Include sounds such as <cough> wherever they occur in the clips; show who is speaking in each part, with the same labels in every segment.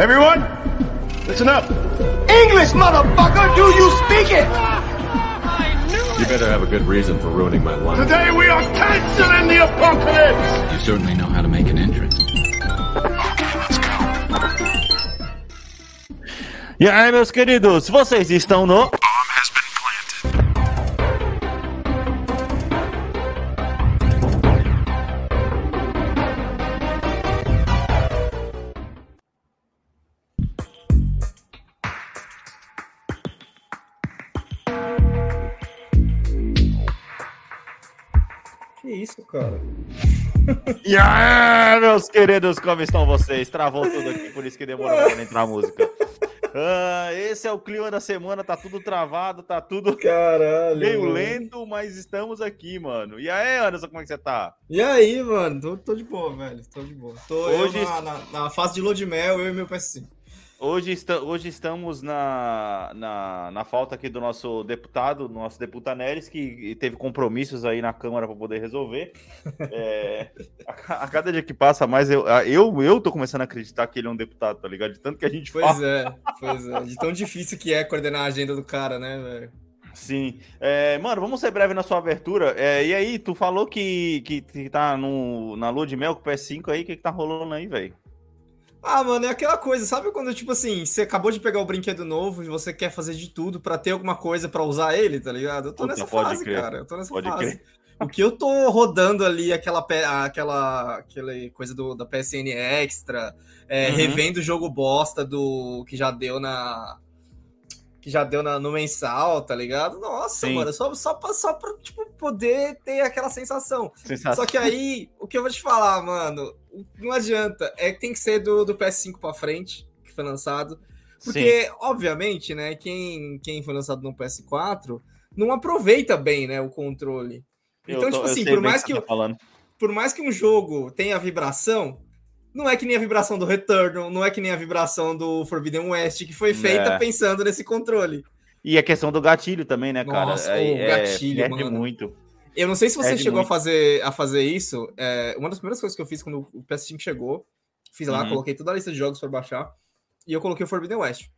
Speaker 1: Everyone, listen up. English, motherfucker, do you speak it?
Speaker 2: You better have a good reason for ruining my life.
Speaker 1: Today we are canceling the apocalypse.
Speaker 3: You certainly know how to make an entrance.
Speaker 4: E aí, meus queridos, vocês estão no. E aí, meus queridos, como estão vocês? Travou tudo aqui, por isso que demorou pra entrar a música. Ah, esse é o clima da semana, tá tudo travado, tá tudo
Speaker 5: Caralho.
Speaker 4: meio
Speaker 5: mano.
Speaker 4: lento, mas estamos aqui, mano. E aí, Anderson, como é que você tá?
Speaker 5: E aí, mano? Tô, tô de boa, velho. Tô de boa. Tô
Speaker 4: Hoje-
Speaker 5: na, na, na fase de lua de mel, eu e meu PS5.
Speaker 4: Hoje, hoje estamos na, na, na falta aqui do nosso deputado, nosso deputado Neres, que teve compromissos aí na Câmara para poder resolver. <laughs> É, a, a cada dia que passa mais, eu, eu, eu tô começando a acreditar que ele é um deputado, tá ligado? De tanto que a gente
Speaker 5: Pois
Speaker 4: fala.
Speaker 5: é, pois é. De tão difícil que é coordenar a agenda do cara, né, velho?
Speaker 4: Sim. É, mano, vamos ser breve na sua abertura. É, e aí, tu falou que, que, que tá no, na lua de mel com o PS5 aí, o que, que tá rolando aí, velho?
Speaker 5: Ah, mano, é aquela coisa, sabe quando, tipo assim, você acabou de pegar o brinquedo novo e você quer fazer de tudo pra ter alguma coisa pra usar ele, tá ligado? Eu tô
Speaker 4: Puta,
Speaker 5: nessa fase,
Speaker 4: crer.
Speaker 5: cara. Eu tô nessa
Speaker 4: Pode
Speaker 5: fase.
Speaker 4: crer.
Speaker 5: O que eu tô rodando ali, aquela, aquela, aquela coisa do, da PSN Extra, é,
Speaker 4: Uhum.
Speaker 5: revendo o jogo bosta do que já deu na. Que já deu na, no mensal, tá ligado? Nossa,
Speaker 4: Sim.
Speaker 5: mano, só, só, pra, só pra, tipo, poder ter aquela sensação.
Speaker 4: Sensação.
Speaker 5: Só que aí, o que eu vou te falar, mano, não adianta. É que tem que ser do, do PS5 pra frente, que foi lançado. Porque, obviamente, né, quem, quem foi lançado no PS4 não aproveita bem, né, o controle. Então,
Speaker 4: tô-
Speaker 5: tipo assim, por mais que,
Speaker 4: tá
Speaker 5: por mais que um jogo tenha vibração, não é que nem a vibração do Returnal, não é que nem a vibração do Forbidden West, que foi feita
Speaker 4: É.
Speaker 5: pensando nesse controle.
Speaker 4: E a questão do gatilho também, né, cara?
Speaker 5: Nossa,
Speaker 4: É-
Speaker 5: o
Speaker 4: é,
Speaker 5: gatilho,
Speaker 4: perde
Speaker 5: mano.
Speaker 4: muito.
Speaker 5: Eu não sei se você chegou a fazer, a fazer isso. é, uma das primeiras coisas que eu fiz quando o PS5 chegou, fiz lá,
Speaker 4: Uhum.
Speaker 5: coloquei toda a lista de jogos para baixar e eu coloquei o Forbidden West.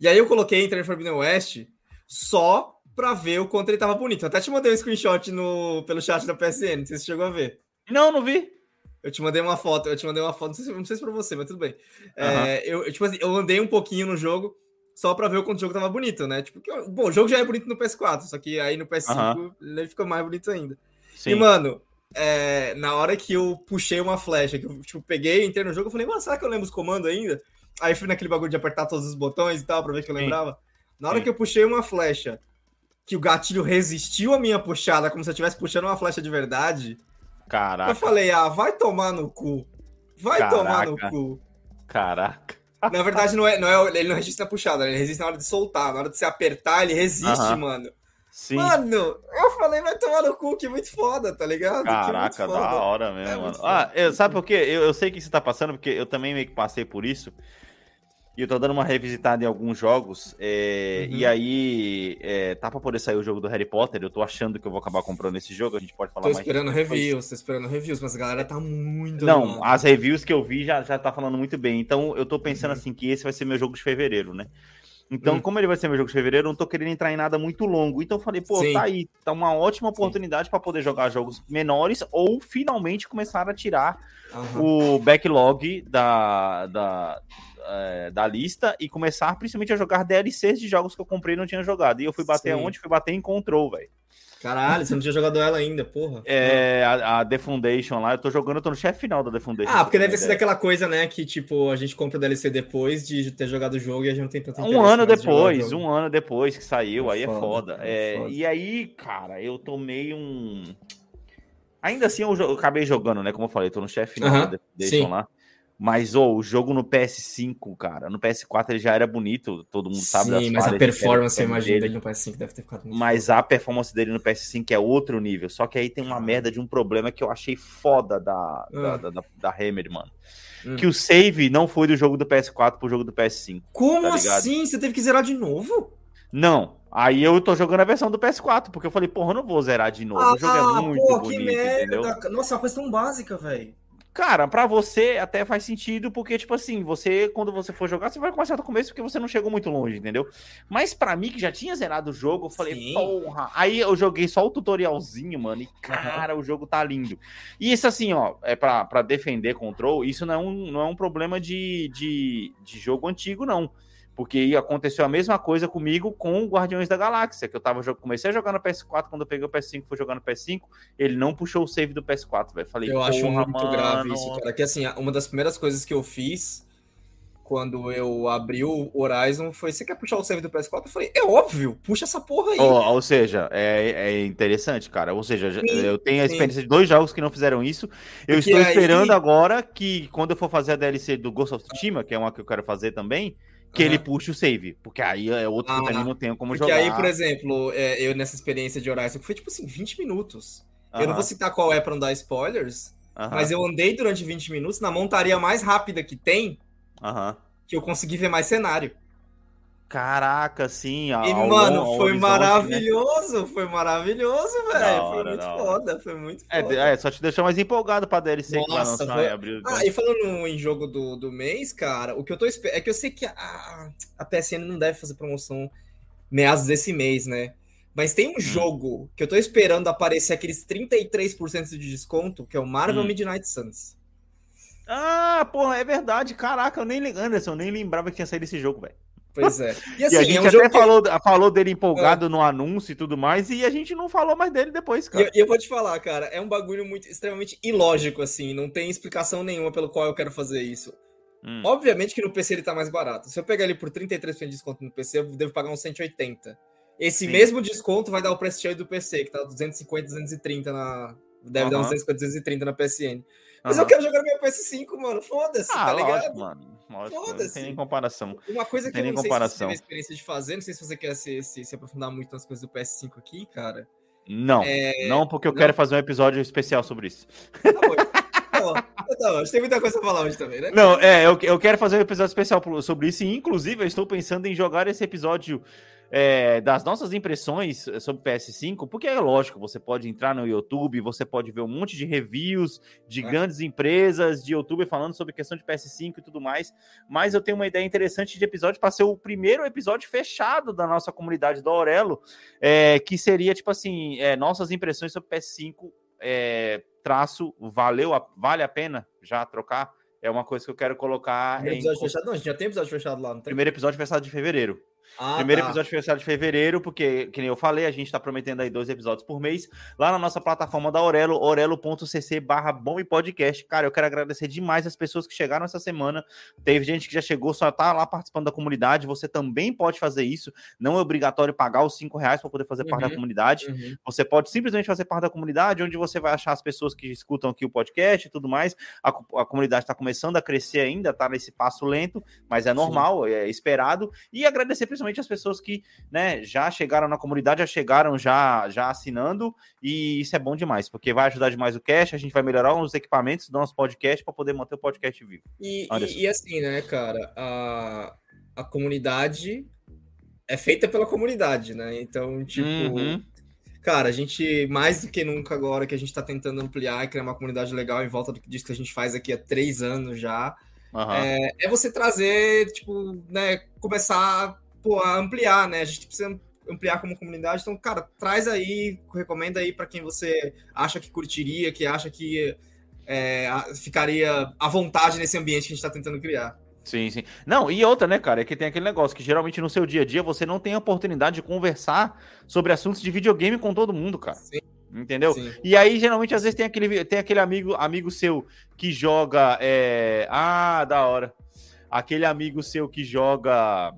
Speaker 5: E aí eu coloquei entrei no Forbidden West só pra ver o quanto ele tava bonito. Eu até te mandei um screenshot no, pelo chat da PSN, não sei se você chegou a ver.
Speaker 4: Não, não vi.
Speaker 5: Eu te mandei uma foto, eu te mandei uma foto, não sei se, não sei se pra você, mas tudo bem. É,
Speaker 4: Aham.
Speaker 5: eu, eu, tipo assim, eu andei um pouquinho no jogo só pra ver o quanto o jogo tava bonito, né? Tipo, que, bom, o jogo já é bonito no PS4, só que aí no PS5 ele fica mais bonito ainda.
Speaker 4: Sim.
Speaker 5: E, mano, é, na hora que eu puxei uma flecha, que eu tipo, peguei, entrei no jogo, eu falei, mano, será que eu lembro os comandos ainda? Aí fui naquele bagulho de apertar todos os botões e tal, pra ver que eu
Speaker 4: Sim.
Speaker 5: lembrava. Na hora
Speaker 4: Sim.
Speaker 5: que eu puxei uma flecha, que o gatilho resistiu à minha puxada, como se eu estivesse puxando uma flecha de verdade,
Speaker 4: Caraca,
Speaker 5: eu falei, ah, vai tomar no cu. Vai tomar no
Speaker 4: Caraca.
Speaker 5: cu.
Speaker 4: caraca.
Speaker 5: Na verdade, não é, não é, ele não resiste na puxada, ele resiste na hora de soltar. Na hora de você apertar, ele resiste, mano.
Speaker 4: Sim.
Speaker 5: Mano, eu falei, vai tomar no cu, que muito foda, tá ligado?
Speaker 4: Caraca,
Speaker 5: foda.
Speaker 4: da hora mesmo,
Speaker 5: É
Speaker 4: mano. Ah, eu, sabe por quê? Eu, eu sei que você tá passando, porque eu também meio que passei por isso. E eu tô dando uma revisitada em alguns jogos. é,
Speaker 5: Uhum.
Speaker 4: E aí, é, tá pra poder sair o jogo do Harry Potter. Eu tô achando que eu vou acabar comprando esse jogo. A gente pode falar
Speaker 5: Tô
Speaker 4: mais.
Speaker 5: esperando
Speaker 4: disso depois.
Speaker 5: reviews, tô esperando reviews, mas a galera tá muito.
Speaker 4: Não,
Speaker 5: animada.
Speaker 4: as reviews que eu vi já, já tá falando muito bem. Então eu tô pensando
Speaker 5: Uhum.
Speaker 4: assim que esse vai ser meu jogo de fevereiro, né? Então,
Speaker 5: Hum.
Speaker 4: como ele vai ser meu jogo de fevereiro, eu não tô querendo entrar em nada muito longo. Então eu falei, pô,
Speaker 5: Sim.
Speaker 4: tá aí, tá uma ótima oportunidade pra poder jogar jogos menores ou finalmente começar a tirar
Speaker 5: Aham.
Speaker 4: o backlog da, da, é, da lista e começar principalmente a jogar DLCs de jogos que eu comprei e não tinha jogado. E eu fui bater
Speaker 5: Sim.
Speaker 4: onde? Fui bater em Control, velho.
Speaker 5: Caralho, você não tinha jogado ela ainda, porra.
Speaker 4: É, a, a The Foundation lá, eu tô jogando, eu tô no chefe final da The Foundation.
Speaker 5: Ah, porque deve ser daquela coisa, né? Que tipo, a gente compra o DLC depois de ter jogado o jogo e a gente não tem tanto
Speaker 4: Um ano
Speaker 5: de
Speaker 4: depois,
Speaker 5: jogo.
Speaker 4: um ano depois que saiu,
Speaker 5: É
Speaker 4: aí é
Speaker 5: foda,
Speaker 4: foda.
Speaker 5: é
Speaker 4: É,
Speaker 5: foda.
Speaker 4: E aí, cara, eu tomei um. Ainda assim, eu, eu acabei jogando, né? Como eu falei, tô no chefe final
Speaker 5: Aham,
Speaker 4: da Foundation
Speaker 5: sim.
Speaker 4: lá. Mas, ô, o jogo no PS5, cara, no PS4 ele já era bonito, todo mundo sabe das
Speaker 5: Sim, mas a performance, eu imagino,
Speaker 4: dele.
Speaker 5: no PS5 deve ter ficado muito
Speaker 4: Mas a performance dele no PS5 é outro nível. Só que aí tem uma merda de um problema que eu achei foda da, da,
Speaker 5: Ah.
Speaker 4: da, da, da Hammer, mano.
Speaker 5: Hum.
Speaker 4: Que o save não foi do jogo do PS4 pro jogo do PS5.
Speaker 5: Como
Speaker 4: Tá
Speaker 5: assim? Você teve que zerar de novo?
Speaker 4: Não. Aí eu tô jogando a versão do PS4, porque eu falei, porra, eu não vou zerar de novo. o jogo é muito
Speaker 5: Ah, pô,
Speaker 4: bonito,
Speaker 5: que merda.
Speaker 4: entendeu?
Speaker 5: Nossa, é uma coisa tão básica, velho.
Speaker 4: Cara, para você até faz sentido, porque, tipo assim, você, quando você for jogar, você vai começar do começo porque você não chegou muito longe, entendeu? Mas para mim, que já tinha zerado o jogo, eu falei, Sim. porra. Aí eu joguei só o tutorialzinho, mano, e cara, o jogo tá lindo. E isso, assim, ó, é pra, pra defender Control, isso não é um, não é um problema de, de, de jogo antigo, não. Porque aconteceu a mesma coisa comigo com Guardiões da Galáxia, que eu tava comecei a jogar no PS4, quando eu peguei o PS5, fui jogar no PS5, ele não puxou o save do PS4, velho. Falei,
Speaker 5: eu acho muito mano... grave isso, cara. Que assim, uma das primeiras coisas que eu fiz quando eu abri o Horizon foi: você quer puxar o save do PS4? Eu falei, é óbvio, puxa essa porra aí.
Speaker 4: Oh, ou seja, é, é interessante, cara. Ou seja, sim, eu tenho a experiência sim. de dois jogos que não fizeram isso. Eu Porque estou esperando aí... agora que, quando eu for fazer a DLC do Ghost of Tsushima, que é uma que eu quero fazer também que uhum. ele puxe o save, porque aí é outro ah, que também não tem como
Speaker 5: porque
Speaker 4: jogar.
Speaker 5: Porque aí, por exemplo, é, eu nessa experiência de Horizon, foi tipo assim, 20 minutos. Uhum. Eu não vou citar qual é para não dar spoilers, uhum. mas eu andei durante 20 minutos na montaria mais rápida que tem, que eu consegui ver mais cenário.
Speaker 4: Caraca, sim.
Speaker 5: E, mano, foi né? maravilhoso, né? foi maravilhoso, velho. Foi muito foda, foi muito
Speaker 4: é, foda. É, é, só te deixou mais empolgado pra DLC Nossa, que vai foi...
Speaker 5: abril. Ah, e falando em jogo do, do mês, cara, o que eu tô esperando. É que eu sei que a, a PSN não deve fazer promoção meados desse mês, né? Mas tem um hum. jogo que eu tô esperando aparecer aqueles 33% de desconto, que é o Marvel hum. Midnight Suns.
Speaker 4: Ah, porra, é verdade. Caraca, eu nem Anderson, eu nem lembrava que tinha saído esse jogo, velho.
Speaker 5: Pois é.
Speaker 4: E, assim, e a assim, gente é um até falou, que... falou dele empolgado é. no anúncio e tudo mais, e a gente não falou mais dele depois, cara.
Speaker 5: E eu, eu, vou te falar, cara, é um bagulho muito extremamente ilógico, assim, não tem explicação nenhuma pelo qual eu quero fazer isso. Hum. Obviamente que no PC ele tá mais barato. Se eu pegar ele por 33% de desconto no PC, eu devo pagar uns 180. Esse Sim. mesmo desconto vai dar o preço cheio do PC, que tá 250, 230 na. Deve uhum. dar uns 250, 230 na PSN. Mas uhum. eu quero jogar no meu PS5, mano. Foda-se, ah, tá ligado? Lógico, mano.
Speaker 4: Foda-se. Não tem nem comparação.
Speaker 5: Uma coisa que eu não comparação. sei se você teve a experiência de fazer, não sei se você quer se, se, se aprofundar muito nas coisas do PS5 aqui, cara.
Speaker 4: Não, é... não, porque eu não? quero fazer um episódio especial sobre isso.
Speaker 5: Tá bom. Tá tá bom. Tem muita coisa pra falar hoje também, né?
Speaker 4: Não, é, eu, eu quero fazer um episódio especial sobre isso, e inclusive eu estou pensando em jogar esse episódio é, das nossas impressões sobre PS5, porque é lógico, você pode entrar no YouTube, você pode ver um monte de reviews de é. grandes empresas, de YouTube falando sobre questão de PS5 e tudo mais, mas eu tenho uma ideia interessante de episódio para ser o primeiro episódio fechado da nossa comunidade do Aurelo, é, que seria tipo assim, é, nossas impressões sobre PS5 é, traço, valeu, a, vale a pena já trocar? É uma coisa que eu quero colocar.
Speaker 5: Primeiro episódio em... fechado? Não, a gente já tem episódio fechado lá, não tem?
Speaker 4: Primeiro episódio fechado de fevereiro. Ah, Primeiro tá. episódio fechado de fevereiro, porque, que nem eu falei, a gente tá prometendo aí dois episódios por mês, lá na nossa plataforma da Aurelo, orelo.cc barra bom e podcast. Cara, eu quero agradecer demais as pessoas que chegaram essa semana. Teve gente que já chegou, só tá lá participando da comunidade. Você também pode fazer isso. Não é obrigatório pagar os cinco reais para poder fazer uhum, parte da uhum, comunidade. Uhum. Você pode simplesmente fazer parte da comunidade, onde você vai achar as pessoas que escutam aqui o podcast e tudo mais. A, a comunidade está começando a crescer ainda, tá nesse passo lento, mas é normal, Sim. é esperado. E agradecer principalmente as pessoas que né, já chegaram na comunidade, já chegaram já, já assinando, e isso é bom demais, porque vai ajudar demais o cast, a gente vai melhorar os equipamentos do nosso podcast para poder manter o podcast vivo.
Speaker 5: E, e, e, assim, né, cara, a, a comunidade é feita pela comunidade, né? Então, tipo. Uhum. Cara, a gente, mais do que nunca agora que a gente está tentando ampliar e criar uma comunidade legal em volta do que diz que a gente faz aqui há três anos já, Uhum. É, é, você trazer, tipo, né, começar pô, ampliar, né? A gente precisa ampliar como comunidade. Então, cara, traz aí, recomenda aí para quem você acha que curtiria, que acha que é, ficaria à vontade nesse ambiente que a gente está tentando criar.
Speaker 4: Sim, sim. Não, e outra, né, cara, é que tem aquele negócio que geralmente no seu dia a dia você não tem a oportunidade de conversar sobre assuntos de videogame com todo mundo, cara. Sim. Entendeu? Sim. E aí, geralmente, às vezes tem aquele, tem aquele amigo, amigo seu que joga. É... Ah, da hora. Aquele amigo seu que joga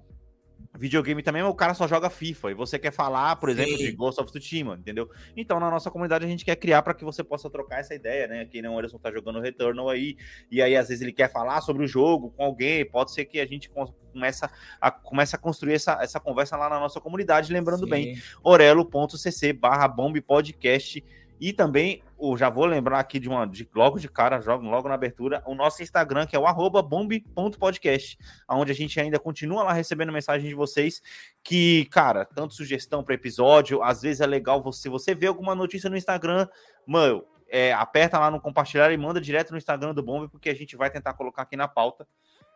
Speaker 4: videogame também, o cara só joga FIFA e você quer falar, por exemplo, Sim. de Ghost of Tsushima, entendeu? Então, na nossa comunidade a gente quer criar para que você possa trocar essa ideia, né? Quem não Anderson tá jogando Returnal aí, e aí às vezes ele quer falar sobre o jogo com alguém, pode ser que a gente começa a, começa a construir essa, essa conversa lá na nossa comunidade, lembrando Sim. bem, orelo.cc barra bomb podcast e também, eu já vou lembrar aqui de uma de, logo de cara, jogo logo na abertura, o nosso Instagram, que é o bomb.podcast, onde a gente ainda continua lá recebendo mensagem de vocês que, cara, tanto sugestão para episódio, às vezes é legal você, você vê alguma notícia no Instagram, mano, é, aperta lá no compartilhar e manda direto no Instagram do Bombe, porque a gente vai tentar colocar aqui na pauta.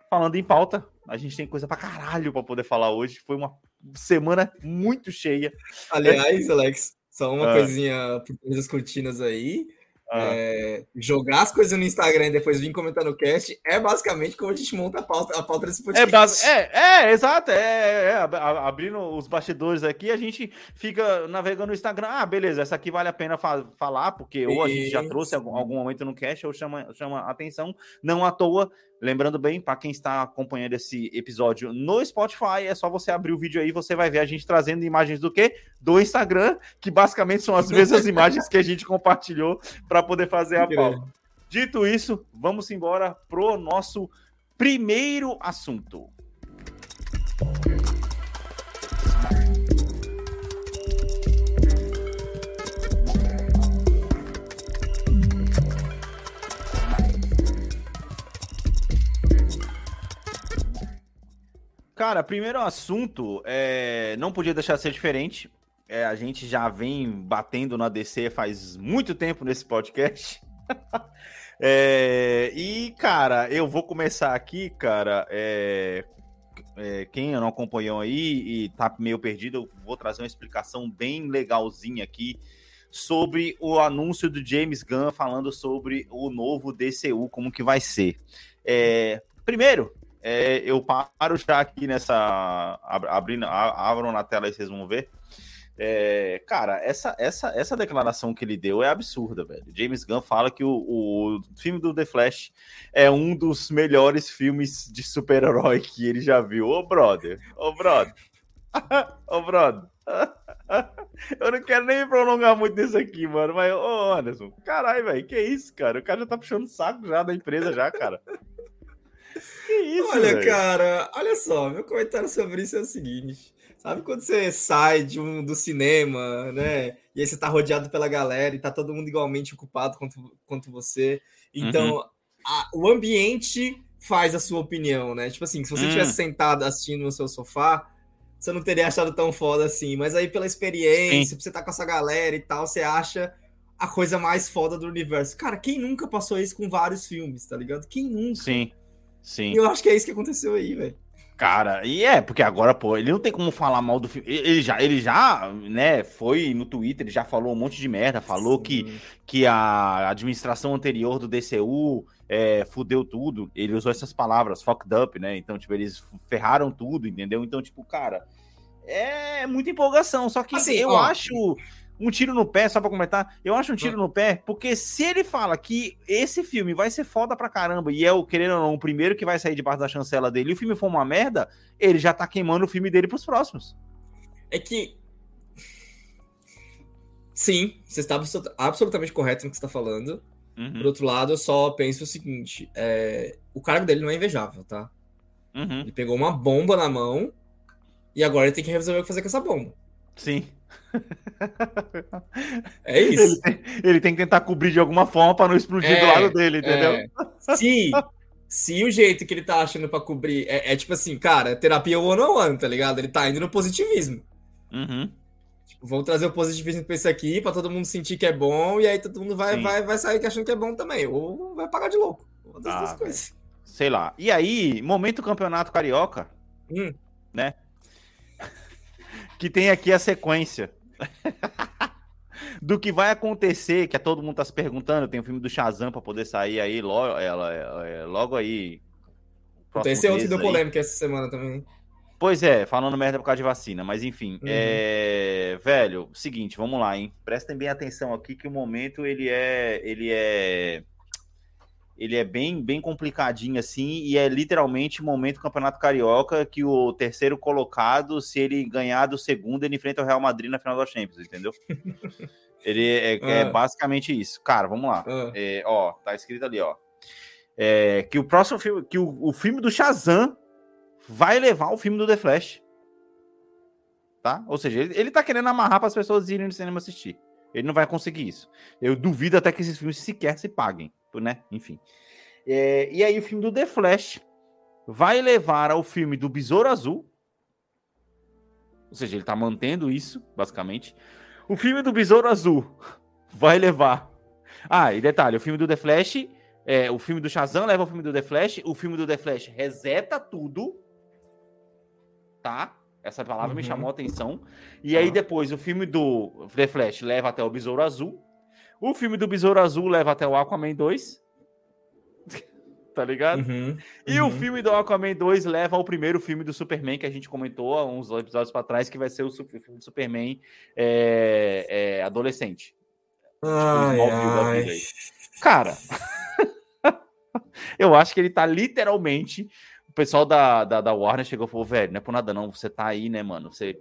Speaker 4: Falando em pauta, a gente tem coisa pra caralho pra poder falar hoje. Foi uma semana muito cheia.
Speaker 5: Aliás, Alex, só uma ah. coisinha por das cortinas aí. Ah. É, jogar as coisas no Instagram e depois vir comentar no cast é basicamente como a gente monta a pauta, a pauta desse
Speaker 4: podcast. É, base, é, é, exato. É, é, abrindo os bastidores aqui, a gente fica navegando no Instagram. Ah, beleza, essa aqui vale a pena fa falar, porque ou a gente já trouxe algum, algum momento no cast ou chama, chama atenção. Não à toa, Lembrando bem, para quem está acompanhando esse episódio no Spotify, é só você abrir o vídeo aí, você vai ver a gente trazendo imagens do quê? Do Instagram, que basicamente são as <laughs> mesmas imagens que a gente compartilhou para poder fazer a pauta. Dito isso, vamos embora pro nosso primeiro assunto. Cara, primeiro assunto, é, não podia deixar de ser diferente. É, a gente já vem batendo na DC faz muito tempo nesse podcast. <laughs> é, e, cara, eu vou começar aqui, cara. É, é, quem não acompanhou aí e tá meio perdido, eu vou trazer uma explicação bem legalzinha aqui sobre o anúncio do James Gunn falando sobre o novo DCU, como que vai ser. É, primeiro, é, eu paro já aqui nessa. Abrindo, abram na tela aí, vocês vão ver. É, cara, essa, essa, essa declaração que ele deu é absurda, velho. James Gunn fala que o, o filme do The Flash é um dos melhores filmes de super-herói que ele já viu. Ô, brother, ô, brother, <laughs> ô, brother. <laughs> Eu não quero nem prolongar muito nisso aqui, mano. Mas, ô, Anderson, caralho, velho, que isso, cara? O cara já tá puxando o saco já da empresa, já, cara.
Speaker 5: Que isso, Olha, véio? cara, olha só, meu comentário sobre isso é o seguinte. Sabe quando você sai de um, do cinema, né? E aí você tá rodeado pela galera e tá todo mundo igualmente ocupado quanto, quanto você. Então, uhum. a, o ambiente faz a sua opinião, né? Tipo assim, se você estivesse hum. sentado assistindo no seu sofá, você não teria achado tão foda assim. Mas aí, pela experiência, Sim. você tá com essa galera e tal, você acha a coisa mais foda do universo. Cara, quem nunca passou isso com vários filmes, tá ligado? Quem nunca?
Speaker 4: Sim. Sim.
Speaker 5: E eu acho que é isso que aconteceu aí, velho.
Speaker 4: Cara, e é, porque agora, pô, ele não tem como falar mal do filme. Ele já, ele já, né, foi no Twitter, ele já falou um monte de merda, falou que, que a administração anterior do DCU é, fudeu tudo. Ele usou essas palavras, fucked up, né? Então, tipo, eles ferraram tudo, entendeu? Então, tipo, cara, é muita empolgação. Só que assim, eu ó, acho um tiro no pé, só pra comentar. Eu acho um tiro no pé, porque se ele fala que esse filme vai ser foda pra caramba, e é o, querendo ou não, o primeiro que vai sair debaixo da chancela dele, e o filme for uma merda, ele já tá queimando o filme dele pros próximos.
Speaker 5: É que. Sim, você está absolutamente correto no que você está falando. Uhum. Por outro lado, eu só penso o seguinte: é... o cargo dele não é invejável, tá? Uhum. Ele pegou uma bomba na mão e agora ele tem que resolver o que fazer com essa bomba.
Speaker 4: Sim.
Speaker 5: É isso.
Speaker 4: Ele tem, ele tem, que tentar cobrir de alguma forma para não explodir é, do lado dele, entendeu? É.
Speaker 5: Se, se o jeito que ele tá achando para cobrir é, é, tipo assim, cara, terapia one on one, tá ligado? Ele tá indo no positivismo.
Speaker 4: Uhum.
Speaker 5: Tipo, vamos trazer o positivismo pra isso aqui, pra todo mundo sentir que é bom, e aí todo mundo vai, vai, vai sair achando que é bom também. Ou vai pagar de louco. Uma das ah, duas coisas.
Speaker 4: Sei lá. E aí, momento campeonato carioca,
Speaker 5: hum.
Speaker 4: né? Que tem aqui a sequência. <laughs> do que vai acontecer, que é todo mundo tá se perguntando, tem o um filme do Shazam para poder sair aí logo, ela, é, logo aí.
Speaker 5: Esse é outro deu polêmica essa semana também.
Speaker 4: Pois é, falando merda por causa de vacina, mas enfim, uhum. é... velho, seguinte, vamos lá, hein? Prestem bem atenção aqui que o momento ele é, ele é ele é bem, bem complicadinho assim, e é literalmente o momento do Campeonato Carioca que o terceiro colocado, se ele ganhar do segundo, ele enfrenta o Real Madrid na final da Champions, entendeu? <laughs> ele é, é, é, basicamente isso. Cara, vamos lá. Ah. É, ó, tá escrito ali, ó. É, que o próximo filme, que o, o filme do Shazam vai levar o filme do The Flash. Tá? Ou seja, ele, ele tá querendo amarrar para as pessoas irem no cinema assistir. Ele não vai conseguir isso. Eu duvido até que esses filmes sequer se paguem né? Enfim. É, e aí o filme do The Flash vai levar ao filme do Besouro Azul. Ou seja, ele tá mantendo isso, basicamente. O filme do Besouro Azul <laughs> vai levar Ah, e detalhe, o filme do The Flash, é, o filme do Shazam leva o filme do The Flash, o filme do The Flash reseta tudo, tá? Essa palavra me
Speaker 5: Uhum.
Speaker 4: chamou a atenção. E aí depois o filme do The Flash leva até o Besouro Azul. O filme do Besouro Azul leva até o Aquaman 2. <laughs> tá ligado?
Speaker 5: Uhum,
Speaker 4: E o
Speaker 5: uhum.
Speaker 4: filme do Aquaman 2 leva ao primeiro filme do Superman que a gente comentou há uns episódios pra trás, que vai ser o filme do Superman é, é, adolescente.
Speaker 5: Ai,
Speaker 4: da
Speaker 5: ai.
Speaker 4: vida aí. Cara, <laughs> eu acho que ele tá literalmente. O pessoal da, da, da Warner chegou e falou: velho, não é por nada não, você tá aí, né, mano? Você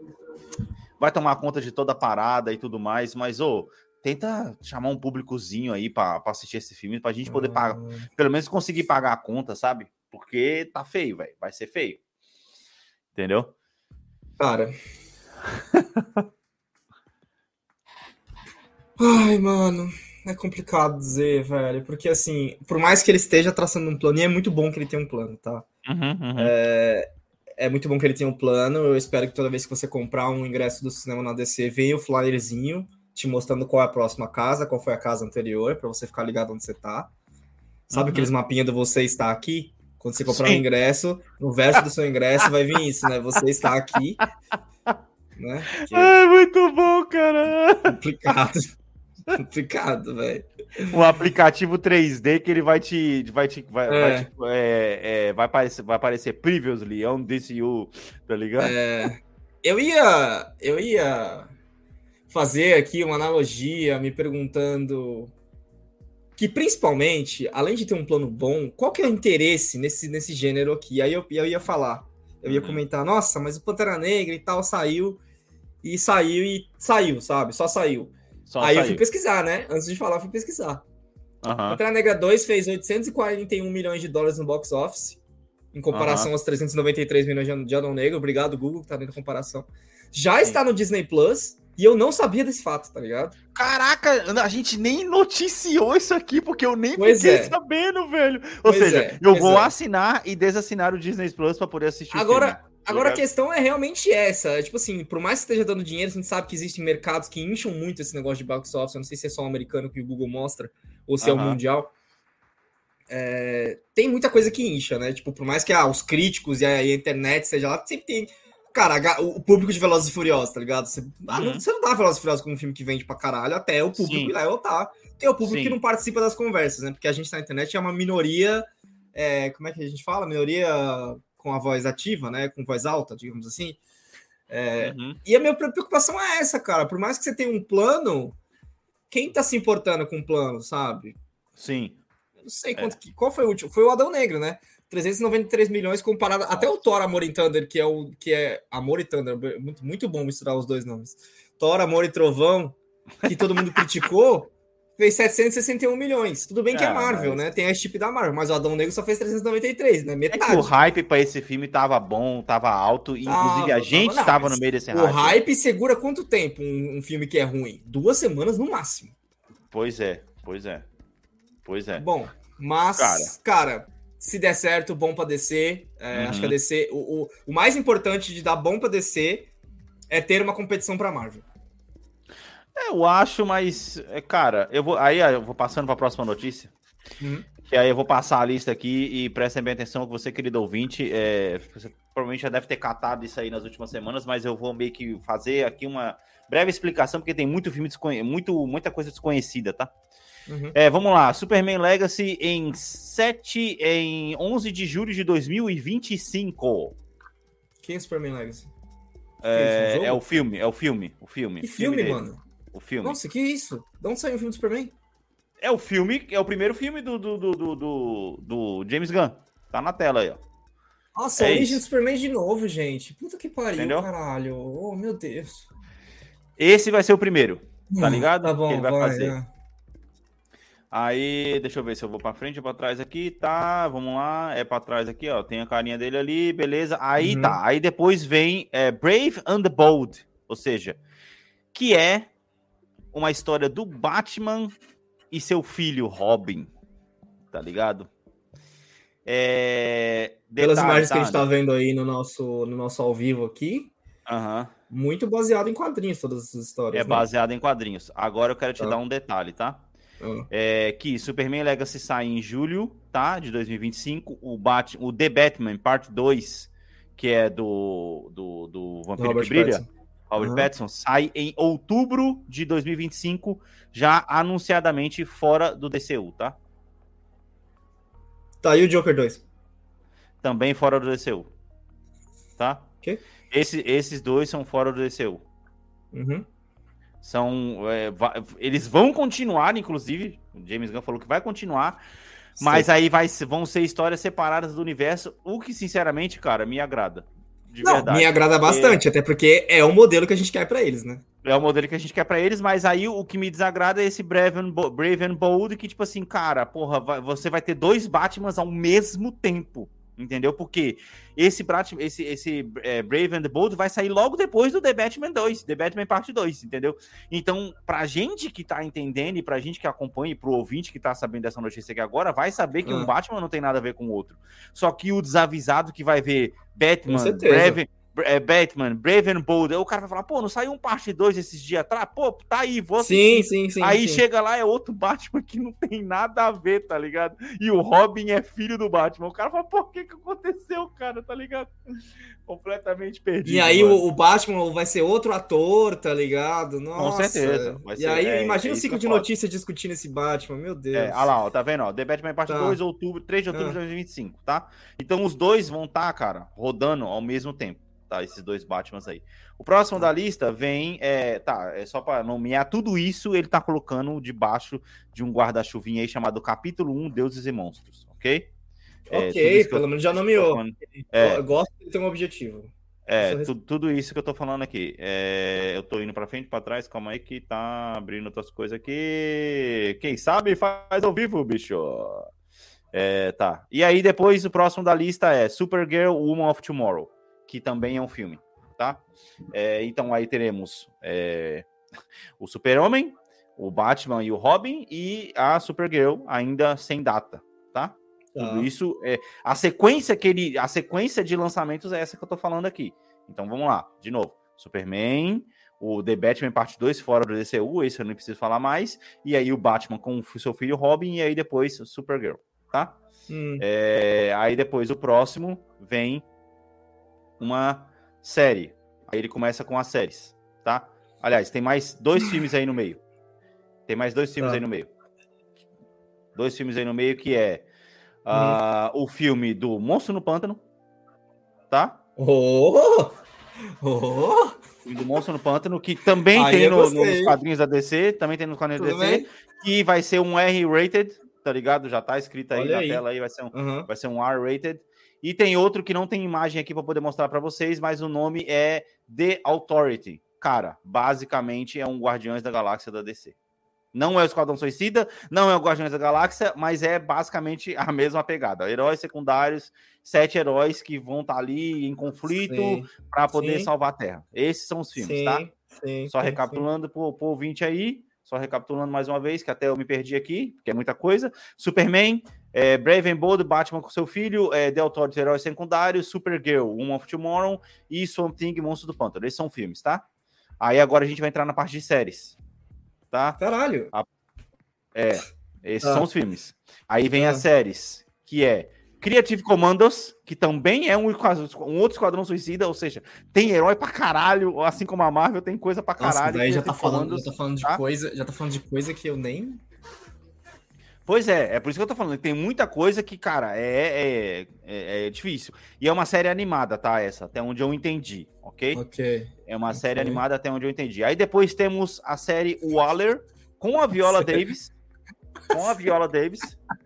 Speaker 4: vai tomar conta de toda a parada e tudo mais, mas, ô, tenta chamar um públicozinho aí pra, pra assistir esse filme, pra gente poder pagar, pelo menos conseguir pagar a conta, sabe? Porque tá feio, velho. Vai ser feio. Entendeu?
Speaker 5: Cara. <laughs> Ai, mano. É complicado dizer, velho. Porque, assim, por mais que ele esteja traçando um plano, e é muito bom que ele tenha um plano, tá?
Speaker 4: Uhum, uhum.
Speaker 5: É, é muito bom que ele tenha um plano. Eu espero que toda vez que você comprar um ingresso do cinema na DC, venha o flyerzinho te mostrando qual é a próxima casa, qual foi a casa anterior, pra você ficar ligado onde você tá. Sabe
Speaker 4: Uhum.
Speaker 5: aqueles mapinhas do você está aqui? Quando você comprar
Speaker 4: Sim.
Speaker 5: um ingresso, no verso do seu ingresso vai vir isso, né? Você está aqui. Né? Que é
Speaker 4: É muito bom, cara.
Speaker 5: complicado. <laughs> complicado, velho.
Speaker 4: Um aplicativo 3D que ele vai te. Vai, te, vai,
Speaker 5: É.
Speaker 4: vai, te- é, é, vai, aparecer, vai aparecer previously on DCU, tá ligado?
Speaker 5: É, eu ia, eu ia fazer aqui uma analogia, me perguntando que principalmente, além de ter um plano bom, qual que é o interesse nesse, nesse gênero aqui? Aí eu, eu ia falar, eu ia
Speaker 4: Uhum.
Speaker 5: comentar, nossa, mas o Pantera Negra e tal saiu e saiu e saiu, sabe? Só saiu.
Speaker 4: Só
Speaker 5: Aí eu
Speaker 4: saiu.
Speaker 5: fui pesquisar, né? Antes de falar, eu fui pesquisar.
Speaker 4: Aham.
Speaker 5: Pantera Negra 2 fez 841 milhões de dólares no box office, em comparação aos 393 milhões de- Adão Negro. Obrigado, Google, que tá dentro da comparação. Já está no Disney Plus, e eu não sabia desse fato, tá ligado?
Speaker 4: Caraca, a gente nem noticiou isso aqui, porque eu nem
Speaker 5: Pois
Speaker 4: fiquei
Speaker 5: é.
Speaker 4: sabendo, velho. Ou
Speaker 5: Pois
Speaker 4: seja,
Speaker 5: é,
Speaker 4: eu vou
Speaker 5: é.
Speaker 4: assinar e desassinar o Disney Plus pra poder assistir o
Speaker 5: Agora,
Speaker 4: filme.
Speaker 5: agora a questão é realmente essa. É, tipo assim, por mais que esteja dando dinheiro, a gente sabe que existem mercados que incham muito esse negócio de box office. Eu não sei se é só o americano que o Google mostra, ou se é o mundial. É, tem muita coisa que incha, né? Tipo, por mais que ah, os críticos e a, e a internet seja lá, sempre tem. Cara, o público de Velozes e Furiosos, tá ligado? Você, ah, não,
Speaker 4: Uhum.
Speaker 5: você não dá Velozes e Furiosos como um filme que vende pra caralho, até o público
Speaker 4: Sim.
Speaker 5: ir lá e votar. Tem o público
Speaker 4: Sim.
Speaker 5: que não participa das conversas, né? Porque a gente na internet é uma minoria. é, como é que a gente fala? Minoria com a voz ativa, né? Com voz alta, digamos assim. É,
Speaker 4: Uhum.
Speaker 5: e a minha preocupação é essa, cara. Por mais que você tenha um plano, quem tá se importando com o plano, sabe?
Speaker 4: Sim.
Speaker 5: Eu não sei quanto que. Qual foi o último? Foi o Adão Negro, né? 393 milhões comparado. Até o Thor Amor e Thunder, que é o. que é Amor e Thunder. Muito, muito bom misturar os dois nomes. Thor, Amor e Trovão, que todo mundo criticou, <laughs> fez 761 milhões. Tudo bem que é
Speaker 4: Ah,
Speaker 5: Marvel,
Speaker 4: mas-
Speaker 5: né? Tem a chip da Marvel, mas o Adão Negro só fez 393, né?
Speaker 4: É
Speaker 5: Metade.
Speaker 4: o hype pra esse filme tava bom, tava alto, e inclusive a
Speaker 5: Tava,
Speaker 4: gente
Speaker 5: tava,
Speaker 4: tava
Speaker 5: não,
Speaker 4: no meio desse
Speaker 5: o hype segura quanto tempo um, um filme que é ruim? Duas semanas no máximo.
Speaker 4: Pois é, pois é. Pois é.
Speaker 5: Bom, mas,
Speaker 4: Cara.
Speaker 5: cara, se der certo, bom pra descer. É,
Speaker 4: Uhum.
Speaker 5: Acho que a DC. O, o, o mais importante de dar bom pra descer é ter uma competição pra Marvel.
Speaker 4: É, Eu acho, mas, é, cara, eu vou. Aí eu vou passando pra próxima notícia.
Speaker 5: Uhum.
Speaker 4: Que aí eu vou passar a lista aqui e prestem bem atenção que você, querido ouvinte, é, você provavelmente já deve ter catado isso aí nas últimas semanas, mas eu vou meio que fazer aqui uma breve explicação, porque tem muito filme desconhe... muito, muita coisa desconhecida, tá?
Speaker 5: Uhum.
Speaker 4: É, vamos lá. Superman Legacy em 7, em 11 de julho de 2025.
Speaker 5: Quem é Superman Legacy?
Speaker 4: É,
Speaker 5: isso, um
Speaker 4: é o filme, é o filme, o filme.
Speaker 5: Que filme,
Speaker 4: dele,
Speaker 5: mano?
Speaker 4: O filme.
Speaker 5: Nossa, que isso? De onde saiu o filme do Superman?
Speaker 4: É o filme, é o primeiro filme do, do, do, do, do- James Gunn. Tá na tela aí, ó.
Speaker 5: Nossa,
Speaker 4: É
Speaker 5: Origem do Superman de novo, gente. Puta que pariu,
Speaker 4: Entendeu?
Speaker 5: caralho. Oh, meu Deus.
Speaker 4: Esse vai ser o primeiro. Tá
Speaker 5: Hum,
Speaker 4: ligado?
Speaker 5: Tá bom,
Speaker 4: Que ele vai
Speaker 5: vai.
Speaker 4: fazer.
Speaker 5: é.
Speaker 4: Aí, deixa eu ver se eu vou pra frente ou pra trás aqui. Tá, vamos lá. É pra trás aqui, ó. Tem a carinha dele ali, beleza. Aí
Speaker 5: Uhum.
Speaker 4: tá. Aí depois vem é, Brave and the Bold. Ou seja, que é uma história do Batman e seu filho Robin. Tá ligado? É.
Speaker 5: Pelas
Speaker 4: detalhe,
Speaker 5: imagens que a gente
Speaker 4: tá?
Speaker 5: tá vendo aí no nosso, no nosso ao vivo aqui,
Speaker 4: Aham.
Speaker 5: muito baseado em quadrinhos, todas essas histórias.
Speaker 4: É
Speaker 5: né?
Speaker 4: baseado em quadrinhos. Agora eu quero te
Speaker 5: Tá.
Speaker 4: dar um detalhe, tá?
Speaker 5: Ah.
Speaker 4: É, que Superman Legacy sai em julho, tá? De 2025. O, Bat o The Batman, parte 2, que é do, do, do Vampiro
Speaker 5: Robert
Speaker 4: que Brilha,
Speaker 5: Pattinson.
Speaker 4: Robert
Speaker 5: Aham.
Speaker 4: Pattinson, sai em outubro de 2025, já anunciadamente fora do DCU, tá?
Speaker 5: Tá, e o Joker 2?
Speaker 4: Também fora do DCU. Tá?
Speaker 5: Ok.
Speaker 4: Esse, esses dois são fora do DCU.
Speaker 5: Uhum.
Speaker 4: São. é, eles vão continuar, inclusive. O James Gunn falou que vai continuar. Mas aí vai, vão ser histórias separadas do universo. O que, sinceramente, cara, me agrada. De
Speaker 5: Não,
Speaker 4: verdade.
Speaker 5: me agrada bastante, até porque é o modelo que a gente quer pra eles, né?
Speaker 4: É o modelo que a gente quer pra eles, mas aí o que me desagrada é esse Brave and, Bo- Brave and Bold, que, tipo assim, cara, porra, vai- você vai ter dois Batmans ao mesmo tempo. Entendeu? Porque esse, esse, esse é, Brave and Bold vai sair logo depois do The Batman 2, The Batman Parte 2, entendeu? Então, pra gente que tá entendendo e pra gente que acompanha, e pro ouvinte que tá sabendo dessa notícia aqui agora, vai saber que
Speaker 5: Ah.
Speaker 4: um Batman não tem nada a ver com o outro. Só que o desavisado que vai ver Batman. Brave, é, Batman, Brave and Bold, aí o cara vai falar, pô, não saiu um parte 2 esses dias atrás? Pô, tá aí, vou
Speaker 5: Sim, sim, sim.
Speaker 4: Aí
Speaker 5: sim.
Speaker 4: chega lá, é outro Batman que não tem nada a ver, tá ligado? E o Robin é filho do Batman. O cara fala, por que que aconteceu, cara, tá ligado? <laughs> Completamente perdido.
Speaker 5: E aí o, o Batman vai ser outro ator, tá ligado? Nossa.
Speaker 4: certeza, vai
Speaker 5: E
Speaker 4: ser-
Speaker 5: aí,
Speaker 4: é-
Speaker 5: imagina
Speaker 4: é
Speaker 5: o ciclo de notícias discutindo esse Batman, meu Deus.
Speaker 4: É, olha lá, ó, tá vendo? Ó, The Batman Parte
Speaker 5: Tá.
Speaker 4: 2, outubro, 3 de outubro
Speaker 5: Ah.
Speaker 4: de 2025, tá? Então os dois vão estar, cara, rodando ao mesmo tempo, tá? Esses dois Batmans aí. O próximo da lista vem, é, tá, é só pra nomear tudo isso, ele tá colocando debaixo de um guarda-chuvinha aí chamado Capítulo 1, Deuses e Monstros, ok? É,
Speaker 5: ok,
Speaker 4: que eu-
Speaker 5: pelo menos já nomeou.
Speaker 4: falando- É.
Speaker 5: Eu gosto de ter um objetivo.
Speaker 4: É, tu- tudo isso que eu tô falando aqui. É, eu tô indo pra frente, pra trás, calma aí que tá abrindo outras coisas aqui. Quem sabe faz ao vivo, bicho. É, tá. E aí depois o próximo da lista é Supergirl Woman of Tomorrow, que também é um filme, tá? É, então aí teremos é, o Super-Homem, o Batman e o Robin e a Supergirl ainda sem data, tá? Tudo isso é a sequência que ele, a sequência de lançamentos é essa que eu tô falando aqui. Então vamos lá, de novo. Superman, o The Batman parte 2 fora do DCU, esse eu não preciso falar mais, e aí o Batman com o seu filho Robin e aí depois Supergirl, tá?
Speaker 5: Hum,
Speaker 4: É, aí depois o próximo vem uma série. Aí ele começa com as séries, tá? Aliás, tem mais dois <laughs> filmes aí no meio. Tem mais dois filmes
Speaker 5: Tá.
Speaker 4: aí no meio. Dois filmes aí no meio que é ah, o filme do Monstro no Pântano, tá?
Speaker 5: Oh! <laughs> Oh!
Speaker 4: O filme do Monstro no Pântano, que também
Speaker 5: Aí
Speaker 4: tem no- nos quadrinhos da DC, também tem nos quadrinhos da
Speaker 5: Tudo
Speaker 4: DC,
Speaker 5: bem?
Speaker 4: que vai ser um R-rated, tá ligado? Já tá escrito aí
Speaker 5: Olha
Speaker 4: na
Speaker 5: aí.
Speaker 4: tela aí, vai ser um
Speaker 5: Aham.
Speaker 4: vai ser um R-rated. E tem outro que não tem imagem aqui para poder mostrar para vocês, mas o nome é The Authority. Cara, basicamente é um Guardiões da Galáxia da DC. Não é o Esquadrão Suicida, não é o Guardiões da Galáxia, mas é basicamente a <laughs> mesma pegada. Heróis secundários, sete heróis que vão estar ali em conflito para poder
Speaker 5: sim.
Speaker 4: salvar a Terra. Esses são os filmes,
Speaker 5: sim,
Speaker 4: tá?
Speaker 5: sim,
Speaker 4: Só recapitulando pro, pro ouvinte aí, só recapitulando mais uma vez, que até eu me perdi aqui, porque é muita coisa. Superman, é, Brave and Bold, Batman com seu filho, é, The Authority, Heróis Secundários, Supergirl, Woman of Tomorrow e Swamp Thing, Monstro do Pântano. Esses são filmes, tá? Aí agora a gente vai entrar na parte de séries, tá?
Speaker 5: Caralho.
Speaker 4: Esses
Speaker 5: Tá.
Speaker 4: são os filmes. Aí vem
Speaker 5: Tá.
Speaker 4: as séries, que é Creative Commandos, que também é um, um outro Esquadrão Suicida, ou seja, tem herói pra caralho, assim como a Marvel tem coisa pra
Speaker 5: Nossa,
Speaker 4: caralho.
Speaker 5: daí já tá falando,
Speaker 4: Commandos-
Speaker 5: já tá falando de
Speaker 4: tá?
Speaker 5: coisa, já tá falando de coisa que eu nem.
Speaker 4: Pois é, é por isso que eu tô falando. Tem muita coisa que, cara, é, é, é, é difícil. E é uma série animada, tá? Essa, até onde eu entendi, ok?
Speaker 5: Ok.
Speaker 4: É uma série
Speaker 5: ok.
Speaker 4: animada até onde eu entendi. Aí depois temos a série Waller com a Viola
Speaker 5: Sério?
Speaker 4: Davis. Com a Viola Davis.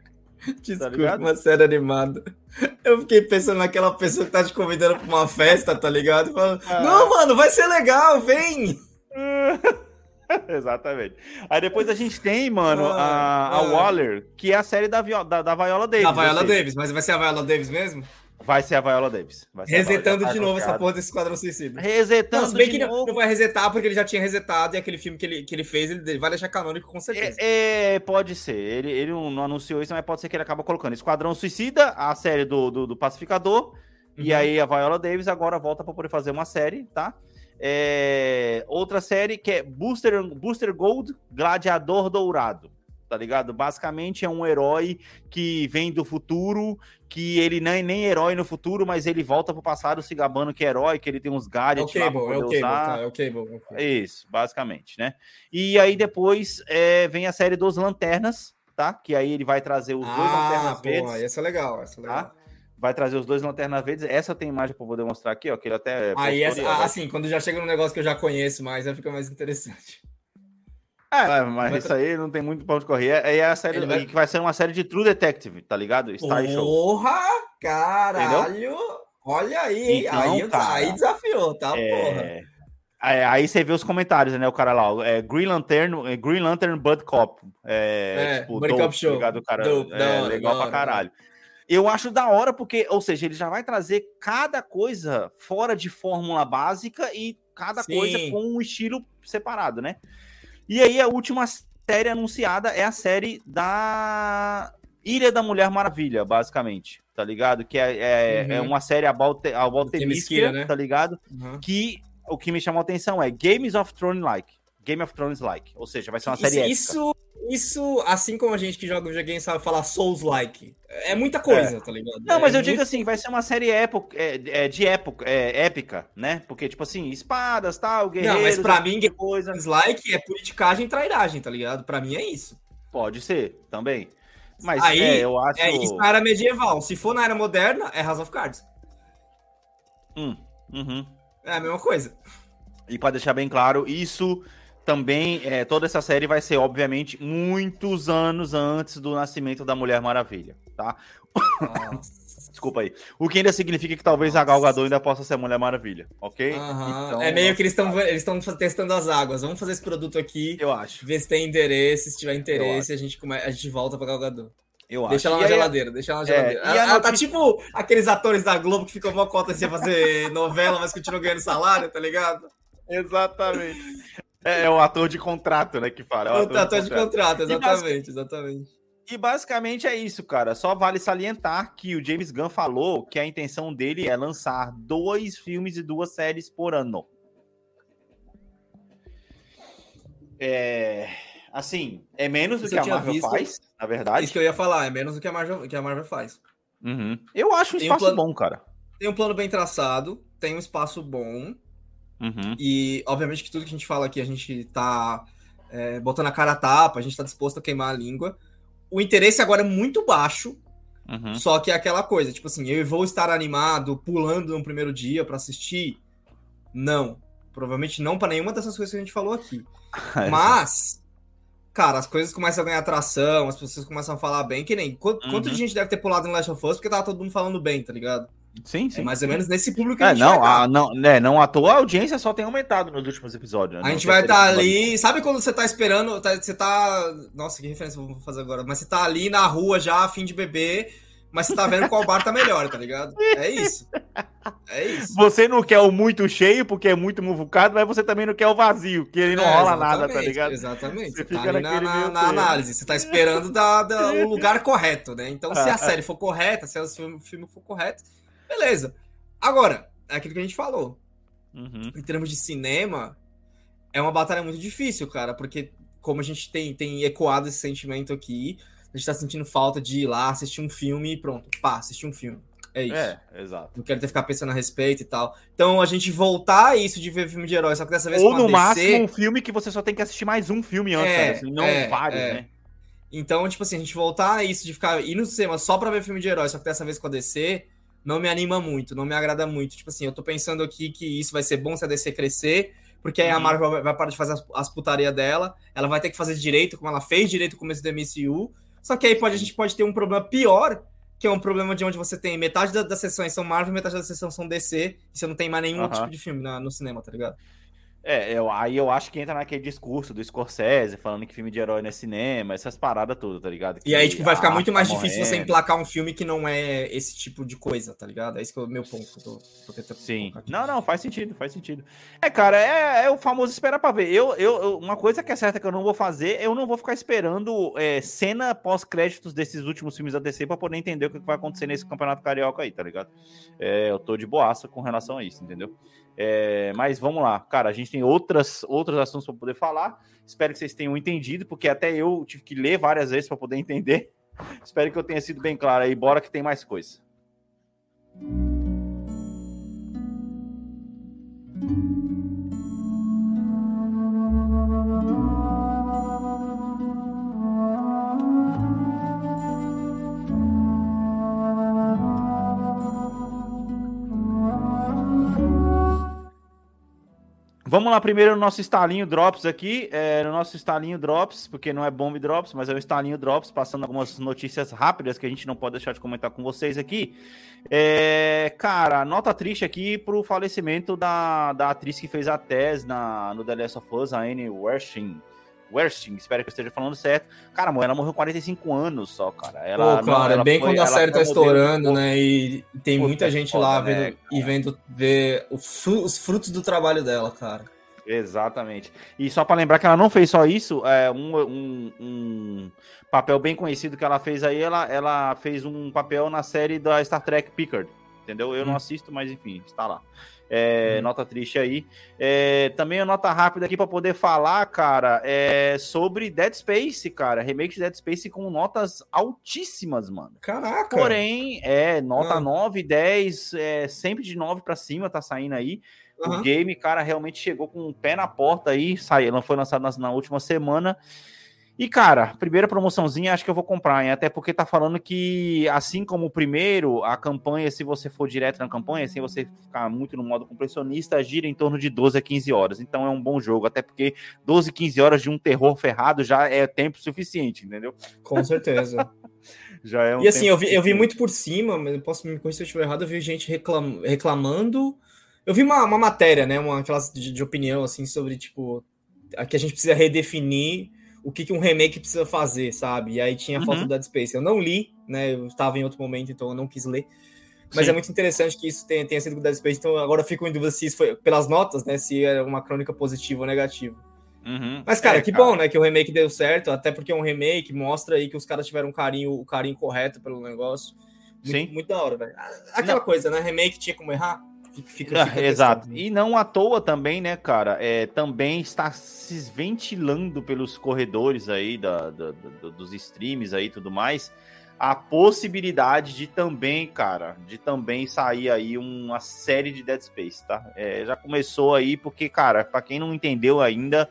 Speaker 4: <laughs>
Speaker 5: Desculpa,
Speaker 4: ligado?
Speaker 5: uma série animada. Eu fiquei pensando naquela pessoa que tá te convidando pra uma festa, tá ligado? Falando,
Speaker 4: Ah.
Speaker 5: Não, mano, vai ser legal, vem! <laughs> <laughs>
Speaker 4: Exatamente. Aí depois a gente tem, mano, a,
Speaker 5: Ah,
Speaker 4: a
Speaker 5: ah.
Speaker 4: Waller, que é a série da, Vio- da, da Viola Davis.
Speaker 5: A
Speaker 4: ou
Speaker 5: Viola
Speaker 4: seja,
Speaker 5: Davis, mas vai ser a Viola Davis mesmo?
Speaker 4: Vai ser a Viola Davis. Vai a Viola-
Speaker 5: Resetando
Speaker 4: tá
Speaker 5: de novo essa porra desse Esquadrão Suicida.
Speaker 4: Resetando
Speaker 5: Não, se bem que
Speaker 4: novo.
Speaker 5: não vai resetar, porque ele já tinha resetado e aquele filme que ele, que ele fez, ele vai deixar canônico com certeza.
Speaker 4: É, é, pode ser. Ele, ele não anunciou isso, mas pode ser que ele acaba colocando Esquadrão Suicida, a série do, do, do Pacificador. E
Speaker 5: Uhum.
Speaker 4: aí a Viola Davis agora volta para poder fazer uma série, tá? É, outra série que é Booster, Booster Gold Gladiador Dourado, tá ligado? Basicamente é um herói que vem do futuro, que ele nem, nem herói no futuro, mas ele volta pro passado se gabando que é herói, que ele tem uns
Speaker 5: É o
Speaker 4: gadgets lá
Speaker 5: Cable, é o Cable, tá? É o Cable. ok.
Speaker 4: Isso, basicamente, né? E aí depois é, vem a série dos Lanternas, tá? Que aí ele vai trazer os dois
Speaker 5: Ah,
Speaker 4: Lanternas
Speaker 5: pô,
Speaker 4: Verdes,
Speaker 5: essa é legal, essa é legal.
Speaker 4: tá? Vai trazer os dois Lanternas Verdes. Essa tenho imagem pra poder mostrar aqui, ó, que ele até...
Speaker 5: Aí,
Speaker 4: postou
Speaker 5: essa, assim, quando já chega num negócio que eu já conheço mais, aí fica mais interessante.
Speaker 4: É, mas
Speaker 5: Vai
Speaker 4: isso aí não tem muito pra onde correr. Aí é a série
Speaker 5: vai-
Speaker 4: que vai ser uma série de True Detective, tá ligado? Star Show.
Speaker 5: Porra, caralho! Olha aí?
Speaker 4: Então,
Speaker 5: aí,
Speaker 4: cara,
Speaker 5: aí desafiou, tá, porra?
Speaker 4: É... Aí, aí você vê os comentários, né? O cara lá, é Green Lantern, é Green Lantern Bud Cop. É,
Speaker 5: É,
Speaker 4: tipo,
Speaker 5: Cop Show.
Speaker 4: tá ligado? O cara,
Speaker 5: Dope,
Speaker 4: é,
Speaker 5: hora,
Speaker 4: legal pra
Speaker 5: hora,
Speaker 4: caralho. Eu acho da hora porque, ou seja, ele já vai trazer cada coisa fora de fórmula básica e cada
Speaker 5: Sim.
Speaker 4: coisa com um estilo separado, né? E aí a última série anunciada é a série da Ilha da Mulher Maravilha, basicamente, tá ligado? Que é, é,
Speaker 5: Uhum.
Speaker 4: é uma série about, the- about
Speaker 5: Themyscira, né?
Speaker 4: tá ligado?
Speaker 5: Uhum.
Speaker 4: Que o que me chamou a atenção é Games of Thrones like. Game of Thrones like. Ou seja, vai ser uma série épica.
Speaker 5: Isso, isso, assim como a gente que joga videogame sabe falar Souls-like, é muita coisa, tá ligado?
Speaker 4: Não, mas
Speaker 5: É
Speaker 4: eu digo
Speaker 5: muito-
Speaker 4: assim, vai ser uma série época, é, é, de época, é, épica, né? Porque, tipo assim, espadas, tal, guerreiros...
Speaker 5: Não, mas pra mim,
Speaker 4: coisa.
Speaker 5: Souls-like é politicagem e trairagem, tá ligado? Pra mim é isso.
Speaker 4: Pode ser, também. Mas
Speaker 5: Aí,
Speaker 4: é, eu acho...
Speaker 5: É isso na era medieval. Se for na era moderna, é House of Cards.
Speaker 4: Hum, uhum.
Speaker 5: É a mesma coisa.
Speaker 4: E para deixar bem claro, isso também, é, toda essa série vai ser, obviamente, muitos anos antes do nascimento da Mulher Maravilha, tá? <laughs> Desculpa aí. O que ainda significa que talvez a Gal Gadot ainda possa ser a Mulher Maravilha, ok?
Speaker 5: Aham.
Speaker 4: Então,
Speaker 5: é meio que eles estão eles estão testando as águas. Vamos fazer esse produto aqui,
Speaker 4: Eu acho,
Speaker 5: ver se tem interesse. Se tiver
Speaker 4: Eu
Speaker 5: interesse, a gente, come... a gente volta pra Galgador.
Speaker 4: eu
Speaker 5: Deixa
Speaker 4: acho.
Speaker 5: ela na
Speaker 4: E aí,
Speaker 5: geladeira, deixa ela na
Speaker 4: É,
Speaker 5: geladeira.
Speaker 4: e
Speaker 5: Ela, ela tá tipo aqueles atores da Globo que ficam mó cota assim a fazer <laughs> novela, mas continuam ganhando salário, tá ligado?
Speaker 4: Exatamente. É, é o ator de contrato, né, que fala. é o
Speaker 5: O ator de contrato,
Speaker 4: E
Speaker 5: exatamente, exatamente.
Speaker 4: E basicamente é isso, cara. Só vale salientar que o James Gunn falou que a intenção dele é lançar dois filmes e duas séries por ano. É. Assim, é menos do
Speaker 5: Isso
Speaker 4: que
Speaker 5: eu
Speaker 4: a Marvel
Speaker 5: visto.
Speaker 4: faz, na verdade.
Speaker 5: Isso que eu ia falar, é menos do que a Marvel, que a Marvel faz.
Speaker 4: Uhum. Eu acho um
Speaker 5: Tem um
Speaker 4: espaço
Speaker 5: plano-
Speaker 4: bom, cara.
Speaker 5: Tem um plano bem traçado, tem um espaço bom,
Speaker 4: Uhum.
Speaker 5: e obviamente que tudo que a gente fala aqui, a gente tá é, botando a cara a tapa, a gente tá disposto a queimar a língua. O interesse agora é muito baixo,
Speaker 4: Uhum.
Speaker 5: Só que é aquela coisa, tipo assim, eu vou estar animado pulando no primeiro dia pra assistir? Não. Provavelmente não pra nenhuma dessas coisas que a gente falou aqui. <laughs> Mas, cara, as coisas começam a ganhar atração, as pessoas começam a falar bem, que nem. Quanto, quanto
Speaker 4: Uhum.
Speaker 5: de gente deve ter pulado no Last of Us porque tava todo mundo falando bem, tá ligado?
Speaker 4: Sim, sim.
Speaker 5: É mais ou menos nesse público que a
Speaker 4: É,
Speaker 5: gente
Speaker 4: não,
Speaker 5: tá.
Speaker 4: a, não, né, não à toa a audiência só tem aumentado nos últimos episódios. né?
Speaker 5: A gente vai estar
Speaker 4: episódio.
Speaker 5: ali. Sabe quando você tá esperando? tá- você tá. Nossa, que referência eu vou fazer agora? Mas você tá ali na rua já, a fim de beber, mas você tá vendo qual bar tá melhor, tá ligado? É isso. É isso.
Speaker 4: Você não quer o muito cheio, porque é muito muvucado, mas você também não quer o vazio, que ele não
Speaker 5: É,
Speaker 4: rola nada, tá ligado?
Speaker 5: Exatamente.
Speaker 4: Você
Speaker 5: Você, tá ali na, na- na análise. Você tá esperando da, da- o lugar correto, né? Então, se a <laughs> série for correta, se o filme for correto, beleza. Agora, é aquilo que a gente falou.
Speaker 4: Uhum.
Speaker 5: Em termos de cinema, é uma batalha muito difícil, cara, porque como a gente tem, tem ecoado esse sentimento aqui, a gente tá sentindo falta de ir lá, assistir um filme e pronto, pá, assistir um filme. É isso.
Speaker 4: É, exato.
Speaker 5: Não quero ter que ficar pensando a respeito e tal. Então, a gente voltar a isso de ver filme de herói, só que dessa vez
Speaker 4: Ou no
Speaker 5: DC,
Speaker 4: máximo um filme que você só tem que assistir mais um filme antes,
Speaker 5: É,
Speaker 4: assim, não
Speaker 5: é,
Speaker 4: vários,
Speaker 5: é.
Speaker 4: né?
Speaker 5: Então, tipo assim, a gente voltar a isso de ficar ir no cinema só pra ver filme de herói, só que dessa vez com a DC, não me anima muito, não me agrada muito. Tipo assim, eu tô pensando aqui que isso vai ser bom se a DC crescer, porque aí a
Speaker 4: Uhum.
Speaker 5: Marvel vai, vai parar de fazer as, as putaria dela, ela vai ter que fazer direito, como ela fez direito no começo do MCU. Só que aí pode, a gente pode ter um problema pior, que é um problema de onde você tem metade da- das sessões são Marvel, metade das sessões são DC, e você não tem mais nenhum
Speaker 4: Aham.
Speaker 5: tipo de filme na- no cinema, tá ligado?
Speaker 4: É, eu, aí eu acho que entra naquele discurso do Scorsese, falando que filme de herói não é cinema, essas paradas todas, tá ligado?
Speaker 5: E aí,
Speaker 4: Que
Speaker 5: tipo, vai ficar muito
Speaker 4: arte
Speaker 5: mais
Speaker 4: tá
Speaker 5: difícil você
Speaker 4: morrendo.
Speaker 5: emplacar um filme que não é esse tipo de coisa, tá ligado? É esse que é o meu ponto. que eu tô, tô tentando
Speaker 4: Sim. Não, não, faz sentido, faz sentido. É, cara, é, é o famoso esperar pra ver. Eu, eu, eu- uma coisa que é certa que eu não vou fazer, eu não vou ficar esperando é, cena pós-créditos desses últimos filmes da DC pra poder entender o que vai acontecer nesse campeonato carioca aí, tá ligado? É, eu tô de boaça com relação a isso, entendeu? É, mas vamos lá, cara, a gente tem outras, outros assuntos para poder falar. Espero que vocês tenham entendido, porque até eu tive que ler várias vezes para poder entender. <laughs> Espero que eu tenha sido bem claro aí. Bora que tem mais coisa. Vamos lá primeiro no nosso estalinho Drops aqui, é, no nosso estalinho Drops, porque não é Bomb Drops, mas é o estalinho Drops, passando algumas notícias rápidas que a gente não pode deixar de comentar com vocês aqui. É, cara, nota triste aqui pro falecimento da, da atriz que fez a Tess na, no The Last of Us, a Anne Wershing. Wersting, espero que eu esteja falando certo. Cara, ela morreu com 45 anos só, cara. Ela,
Speaker 5: Pô, cara, é bem foi, quando a série tá estourando, né? E tem muita gente foda, lá vendo né, e vendo ver os frutos do trabalho dela, cara.
Speaker 4: Exatamente. E só para lembrar que ela não fez só isso, é um, um, um, papel bem conhecido que ela fez aí, ela, ela fez um papel na série da Star Trek Picard, entendeu? Eu hum. não assisto, mas enfim, está lá. É, hum. Nota triste aí. É, também uma nota rápida aqui para poder falar, cara, é sobre Dead Space, cara. Remake de Dead Space com notas altíssimas, mano.
Speaker 5: Caraca!
Speaker 4: Porém, é nota ah. 9, 10, é, sempre de 9 para cima tá saindo aí. Uhum. O game, cara, realmente chegou com o um pé na porta aí, saiu, não foi lançado na, na última semana. E, cara, primeira promoçãozinha acho que eu vou comprar, hein? Até porque tá falando que, assim como o primeiro, a campanha, se você for direto na campanha, sem você ficar muito no modo compressionista, gira em torno de 12 a 15 horas. Então é um bom jogo, até porque 12, 15 horas de um terror ferrado já é tempo suficiente, entendeu?
Speaker 5: Com certeza. <laughs>
Speaker 4: já é um
Speaker 5: E assim, eu vi, eu vi muito por cima, mas posso me corrigir se eu estiver errado, eu vi gente reclam, reclamando. Eu vi uma, uma matéria, né? Uma classe de, de opinião, assim, sobre, tipo, que a gente precisa redefinir o que, que um remake precisa fazer, sabe? E aí tinha a uhum. foto do Dead Space. Eu não li, né? Eu estava em outro momento, então eu não quis ler. Mas Sim. é muito interessante que isso tenha, tenha sido com Dead Space. Então agora eu fico em dúvida se isso foi pelas notas, né? Se é uma crônica positiva ou negativa.
Speaker 4: Uhum.
Speaker 5: Mas, cara, é, que cara. bom, né? Que o remake deu certo, até porque é um remake, mostra aí que os caras tiveram um carinho, o carinho correto pelo negócio. Muito,
Speaker 4: Sim.
Speaker 5: Muito da hora, velho. Aquela não. coisa, né? Remake tinha como errar.
Speaker 4: Fica, fica exato. E não à toa também, né, cara? É, também está se ventilando pelos corredores aí da, da, da, dos streams aí e tudo mais a possibilidade de também, cara, de também sair aí uma série de Dead Space, tá? É, já começou aí, porque, cara, para quem não entendeu ainda,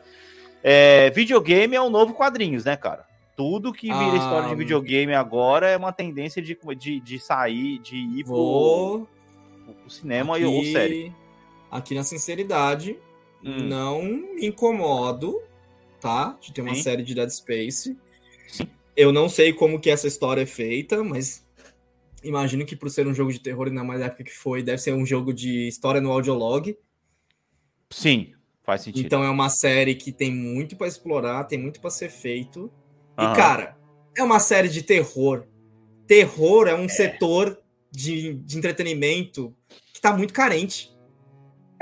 Speaker 4: é, videogame é o novo quadrinhos, né, cara? Tudo que vira ah, história de videogame agora é uma tendência de, de, de sair, de ir
Speaker 5: vou... pro
Speaker 4: o cinema aqui, ou série.
Speaker 5: Aqui na sinceridade, hum. não me incomodo, tá? De ter uma Sim. série de Dead Space. Sim. Eu não sei como que essa história é feita, mas imagino que por ser um jogo de terror, mais na época que foi, deve ser um jogo de história no audiolog.
Speaker 4: Sim, faz sentido.
Speaker 5: Então é uma série que tem muito para explorar, tem muito para ser feito. Uhum. E cara, é uma série de terror. Terror é um é. setor de, de entretenimento que tá muito carente.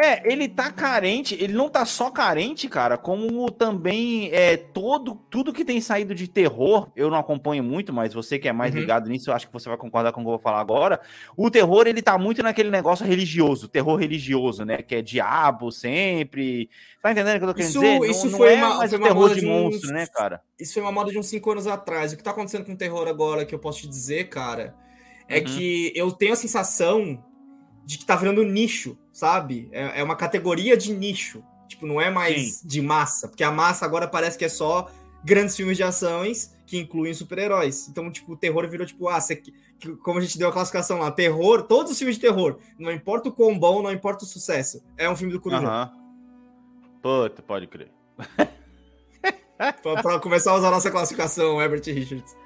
Speaker 4: É, ele tá carente, ele não tá só carente, cara, como também é todo tudo que tem saído de terror, eu não acompanho muito, mas você que é mais uhum. ligado nisso, eu acho que você vai concordar com o que eu vou falar agora. O terror, ele tá muito naquele negócio religioso, terror religioso, né, que é diabo sempre. Tá entendendo o que eu tô querendo
Speaker 5: isso,
Speaker 4: dizer?
Speaker 5: Isso não, foi não é
Speaker 4: uma, mais
Speaker 5: foi
Speaker 4: o terror de, de monstro, né, cara?
Speaker 5: Isso foi uma moda de uns cinco anos atrás. O que tá acontecendo com o terror agora, que eu posso te dizer, cara, é uhum. que eu tenho a sensação de que tá virando nicho, sabe? É, é uma categoria de nicho. Tipo, não é mais Sim. de massa, porque a massa agora parece que é só grandes filmes de ações que incluem super-heróis. Então, tipo, o terror virou tipo, ah, você, como a gente deu a classificação lá, terror, todos os filmes de terror, não importa o quão bom, não importa o sucesso, é um filme do Coruja.
Speaker 4: Uhum. Puta, pode crer.
Speaker 5: pra, pra, começar a usar a nossa classificação, Herbert Richards.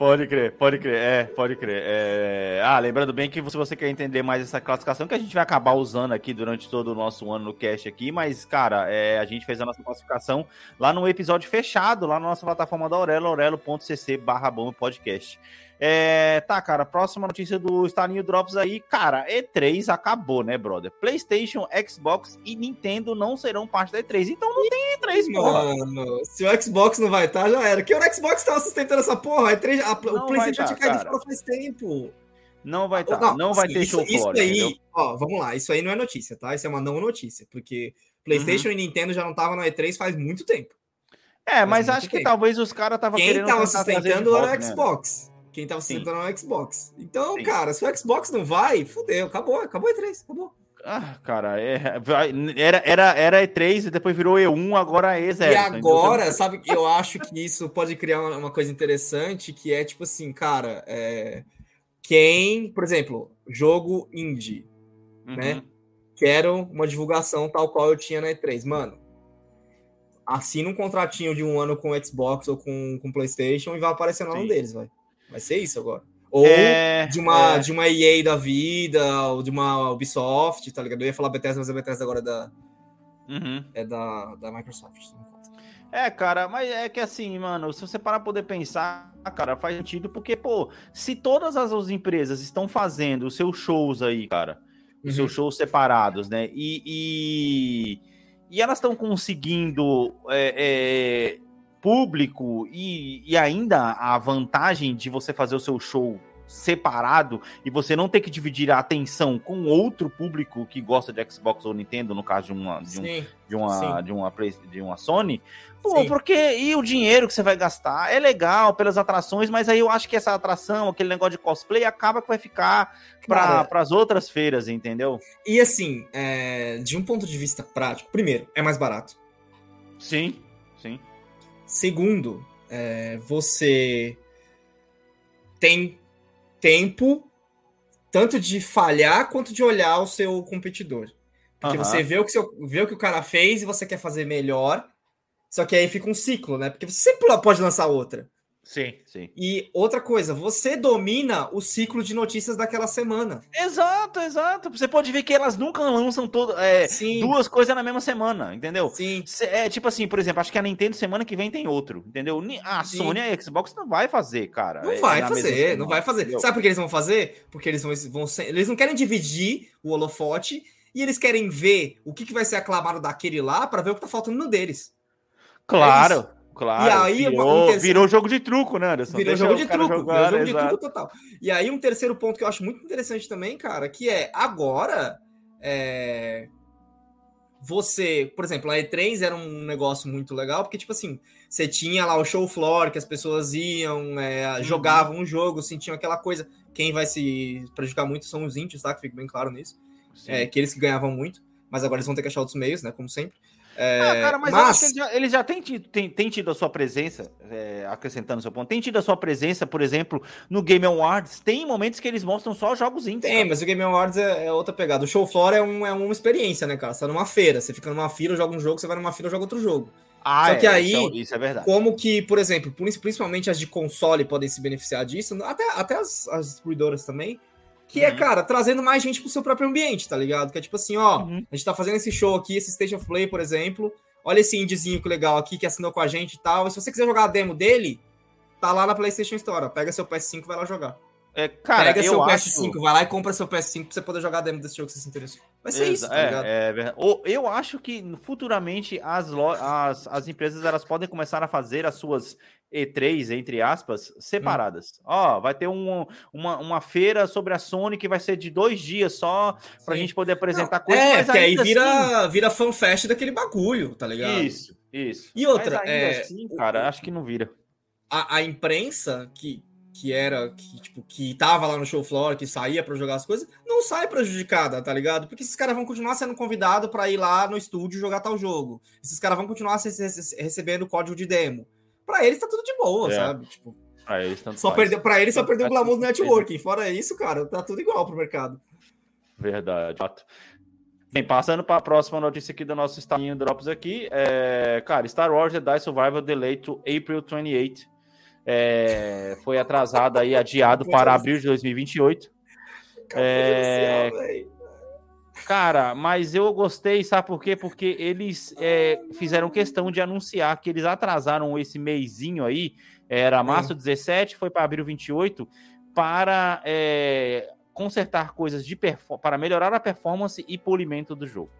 Speaker 4: Pode crer, pode crer, é, pode crer. É... Ah, lembrando bem que se você quer entender mais essa classificação, que a gente vai acabar usando aqui durante todo o nosso ano no cast aqui, mas, cara, é, a gente fez a nossa classificação lá no episódio fechado, lá na nossa plataforma da Aurelo, aurelo.cc barra podcast. É, tá, cara, próxima notícia do Starinho Drops aí. Cara, E3 acabou, né, brother? PlayStation, Xbox e Nintendo não serão parte da E3. Então não tem E3,
Speaker 5: porra. Mano, se o Xbox não vai estar, tá, já era. Que o Xbox tava sustentando essa porra. A E3, a, o PlayStation tinha caído fora faz tempo.
Speaker 4: Não vai estar, tá, não, vai
Speaker 5: assim,
Speaker 4: ter
Speaker 5: isso,
Speaker 4: show
Speaker 5: isso
Speaker 4: fora,
Speaker 5: aí, ó, vamos lá, isso aí não é notícia, tá? Isso é uma não notícia, porque PlayStation
Speaker 4: Uhum.
Speaker 5: e Nintendo já não estavam na E3 faz muito tempo.
Speaker 4: É, mas acho que
Speaker 5: tempo.
Speaker 4: talvez os caras estavam
Speaker 5: Quem
Speaker 4: querendo
Speaker 5: tava
Speaker 4: trazer de
Speaker 5: sustentando era o
Speaker 4: né?
Speaker 5: Quem tava
Speaker 4: Sim.
Speaker 5: sustentando era o Xbox. Então,
Speaker 4: Sim.
Speaker 5: cara, se o Xbox não vai, fudeu, acabou, acabou a E3, acabou.
Speaker 4: Ah, cara, é, era, era, era E3 e depois virou E1, agora é E0.
Speaker 5: E agora, sabe, que eu acho que isso pode criar uma, uma coisa interessante, que é tipo assim, cara, é, quem, por exemplo, jogo indie,
Speaker 4: Uhum.
Speaker 5: né? quero uma divulgação tal qual eu tinha na E3. Mano, assina um contratinho de um ano com o Xbox ou com, com PlayStation e vai aparecer no nome deles, vai. Vai ser isso agora. Ou
Speaker 4: É,
Speaker 5: de, uma,
Speaker 4: é.
Speaker 5: de uma EA da vida, ou de uma Ubisoft, tá ligado? Eu ia falar Bethesda, mas a Bethesda agora é da,
Speaker 4: Uhum.
Speaker 5: é da, da Microsoft.
Speaker 4: É, cara, mas é que assim, mano, se você parar pra poder pensar, cara, faz sentido, porque, pô, se todas as as empresas estão fazendo os seus shows aí, cara, os
Speaker 5: Uhum.
Speaker 4: seus shows separados, né, e, e, e elas estão conseguindo é, é, público e, e ainda a vantagem de você fazer o seu show separado e você não ter que dividir a atenção com outro público que gosta de Xbox ou Nintendo, no caso de uma, de um,
Speaker 5: Sim.
Speaker 4: de uma, de uma, de uma Sony. Pô,
Speaker 5: Sim.
Speaker 4: porque e o dinheiro que você vai gastar é legal pelas atrações, mas aí eu acho que essa atração, aquele negócio de cosplay, acaba que vai ficar para as outras feiras, entendeu?
Speaker 5: E assim, é, de um ponto de vista prático, primeiro, é mais barato.
Speaker 4: Sim, sim.
Speaker 5: Segundo, é, você tem tempo tanto de falhar quanto de olhar o seu competidor. Porque
Speaker 4: Aham.
Speaker 5: você vê o, que seu- vê o que o cara fez e você quer fazer melhor. Só que aí fica um ciclo, né? Porque você sempre pode lançar outra.
Speaker 4: Sim, sim.
Speaker 5: E outra coisa, você domina o ciclo de notícias daquela semana.
Speaker 4: Exato, exato. Você pode ver que elas nunca lançam todo, é,
Speaker 5: Sim.
Speaker 4: duas coisas na mesma semana, entendeu?
Speaker 5: Sim.
Speaker 4: Cê- É tipo assim, por exemplo, acho que a Nintendo semana que vem tem outro, entendeu? Ni- A
Speaker 5: Sim.
Speaker 4: Sony e a Xbox não vai fazer, cara.
Speaker 5: Não
Speaker 4: é,
Speaker 5: vai
Speaker 4: mesma
Speaker 5: fazer, não vai fazer.
Speaker 4: entendeu?
Speaker 5: Sabe por que eles vão fazer? Porque eles vão, vão ser- eles não querem dividir o holofote e eles querem ver o que, que vai ser aclamado daquele lá para ver o que tá faltando no deles.
Speaker 4: Claro, claro.
Speaker 5: E aí,
Speaker 4: virou,
Speaker 5: um terceiro-
Speaker 4: virou jogo de truco, né, Anderson?
Speaker 5: Virou
Speaker 4: Deixa
Speaker 5: jogo de truco,
Speaker 4: jogar,
Speaker 5: virou jogo de
Speaker 4: exato.
Speaker 5: truco total. E aí, um terceiro ponto que eu acho muito interessante também, cara, que é agora é, você, por exemplo, a E3 era um negócio muito legal, porque, tipo assim, você tinha lá o show floor, que as pessoas iam, é,
Speaker 4: Uhum.
Speaker 5: jogavam um jogo, sentiam aquela coisa. Quem vai se prejudicar muito são os índios, tá? Que fica bem claro nisso. É, que eles que ganhavam muito, mas agora eles vão ter que achar outros meios, né? Como sempre. É,
Speaker 4: Ah, cara, mas, eu acho que eles já, eles já tido, têm- têm tido a sua presença, é, acrescentando o seu ponto, tem tido a sua presença, por exemplo, no Game Awards. Tem momentos que eles mostram só jogos indies.
Speaker 5: Tem,
Speaker 4: cara.
Speaker 5: mas o Game Awards é, é outra pegada. O show floor é, um, é uma experiência, né, cara? Você tá numa feira, você fica numa fila, joga um jogo, você vai numa fila, joga outro jogo.
Speaker 4: Ah,
Speaker 5: só que
Speaker 4: é,
Speaker 5: aí-
Speaker 4: Isso é, é verdade.
Speaker 5: Como que, por exemplo, principalmente as de console podem se beneficiar disso, até, até as, as distribuidoras também, que é,
Speaker 4: Uhum.
Speaker 5: cara, trazendo mais gente pro seu próprio ambiente, tá ligado? Que é tipo assim, ó,
Speaker 4: Uhum.
Speaker 5: a gente tá fazendo esse show aqui, esse State of Play, por exemplo, olha esse indiezinho que legal aqui, que assinou com a gente e tal, e se você quiser jogar a demo dele, tá lá na PlayStation Store, ó, pega seu PS5 e vai lá jogar.
Speaker 4: É, cara,
Speaker 5: pega
Speaker 4: eu
Speaker 5: seu
Speaker 4: acho...
Speaker 5: PS5, vai lá e compra seu PS5 pra você poder jogar a demo desse jogo que você se interessou. Vai ser isso,
Speaker 4: Exa-
Speaker 5: tá ligado?
Speaker 4: é, é Eu acho que futuramente as, as, as empresas elas podem começar a fazer as suas E3, entre aspas, separadas.
Speaker 5: Hum.
Speaker 4: Ó, vai ter um, uma, uma feira sobre a Sony que vai ser de dois dias só, pra
Speaker 5: Sim.
Speaker 4: gente poder apresentar
Speaker 5: Não,
Speaker 4: coisas.
Speaker 5: é,
Speaker 4: mas
Speaker 5: porque aí vira, vira fanfest daquele bagulho, tá
Speaker 4: assim-
Speaker 5: ligado?
Speaker 4: Isso, isso.
Speaker 5: E outra,
Speaker 4: mas ainda
Speaker 5: é,
Speaker 4: assim, cara, acho que não vira.
Speaker 5: a, a imprensa que, que era, que, tipo, que tava lá no show floor, que saía pra jogar as coisas, não sai prejudicada, tá ligado? Porque esses caras vão continuar sendo convidados pra ir lá no estúdio jogar tal jogo. Esses caras vão continuar recebendo código de demo. Pra eles tá tudo de boa,
Speaker 4: É.
Speaker 5: sabe? Tipo,
Speaker 4: Pra eles, tanto
Speaker 5: só perdeu, pra eles só perdeu o glamour do networking. Fora isso, cara, tá tudo igual pro mercado.
Speaker 4: Verdade. Bem, passando para a próxima notícia aqui do nosso Starlinho Drops aqui, é, cara, Star Wars Jedi Survivor delayed to April 28. É, foi atrasado aí, adiado para abril de 2028. É. Cara, mas eu gostei, sabe por quê? Porque eles é, fizeram questão de anunciar que eles atrasaram esse meizinho aí, era março 17, foi para abril 28, para é, consertar coisas de para melhorar a performance e polimento do jogo.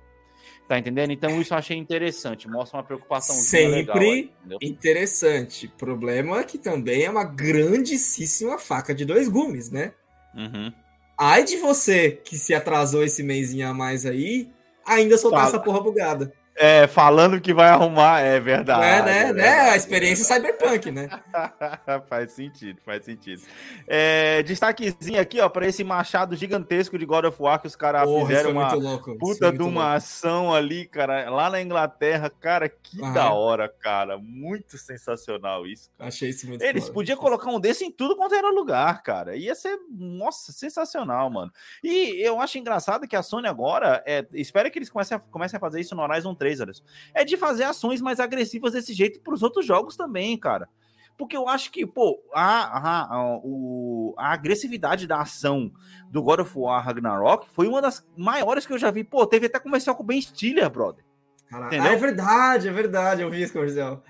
Speaker 4: Tá entendendo? Então isso eu achei interessante, mostra uma preocupação
Speaker 5: Sempre Interessante. Problema que também é uma grandíssima faca de dois gumes, né?
Speaker 4: Uhum.
Speaker 5: Ai de você que se atrasou esse mêsinho a mais aí, ainda soltar
Speaker 4: Fala.
Speaker 5: essa porra bugada.
Speaker 4: É, falando que vai arrumar, é verdade.
Speaker 5: É, né?
Speaker 4: é
Speaker 5: né? A experiência cyberpunk, né? <laughs>
Speaker 4: faz sentido, faz sentido. É, destaquezinho aqui, ó, para esse machado gigantesco de God of War que os caras fizeram uma
Speaker 5: louco.
Speaker 4: puta de uma
Speaker 5: louco.
Speaker 4: ação ali, cara, lá na Inglaterra, cara, que da hora, cara, muito sensacional isso.
Speaker 5: Achei isso muito
Speaker 4: Eles
Speaker 5: foda.
Speaker 4: podiam colocar um desse em tudo quanto era lugar, cara. Ia ser, nossa, sensacional, mano. E eu acho engraçado que a Sony agora, é, espero que eles comecem a, comecem a fazer isso no Horizon 3, Anderson. É de fazer ações mais agressivas desse jeito para os outros jogos também, cara. Porque eu acho que, pô, a, a, a, o- a agressividade da ação do God of War Ragnarok foi uma das maiores que eu já vi. Pô, teve até comercial com o Ben Stiller, brother.
Speaker 5: Ah, é verdade, é verdade. Eu vi esse comercial.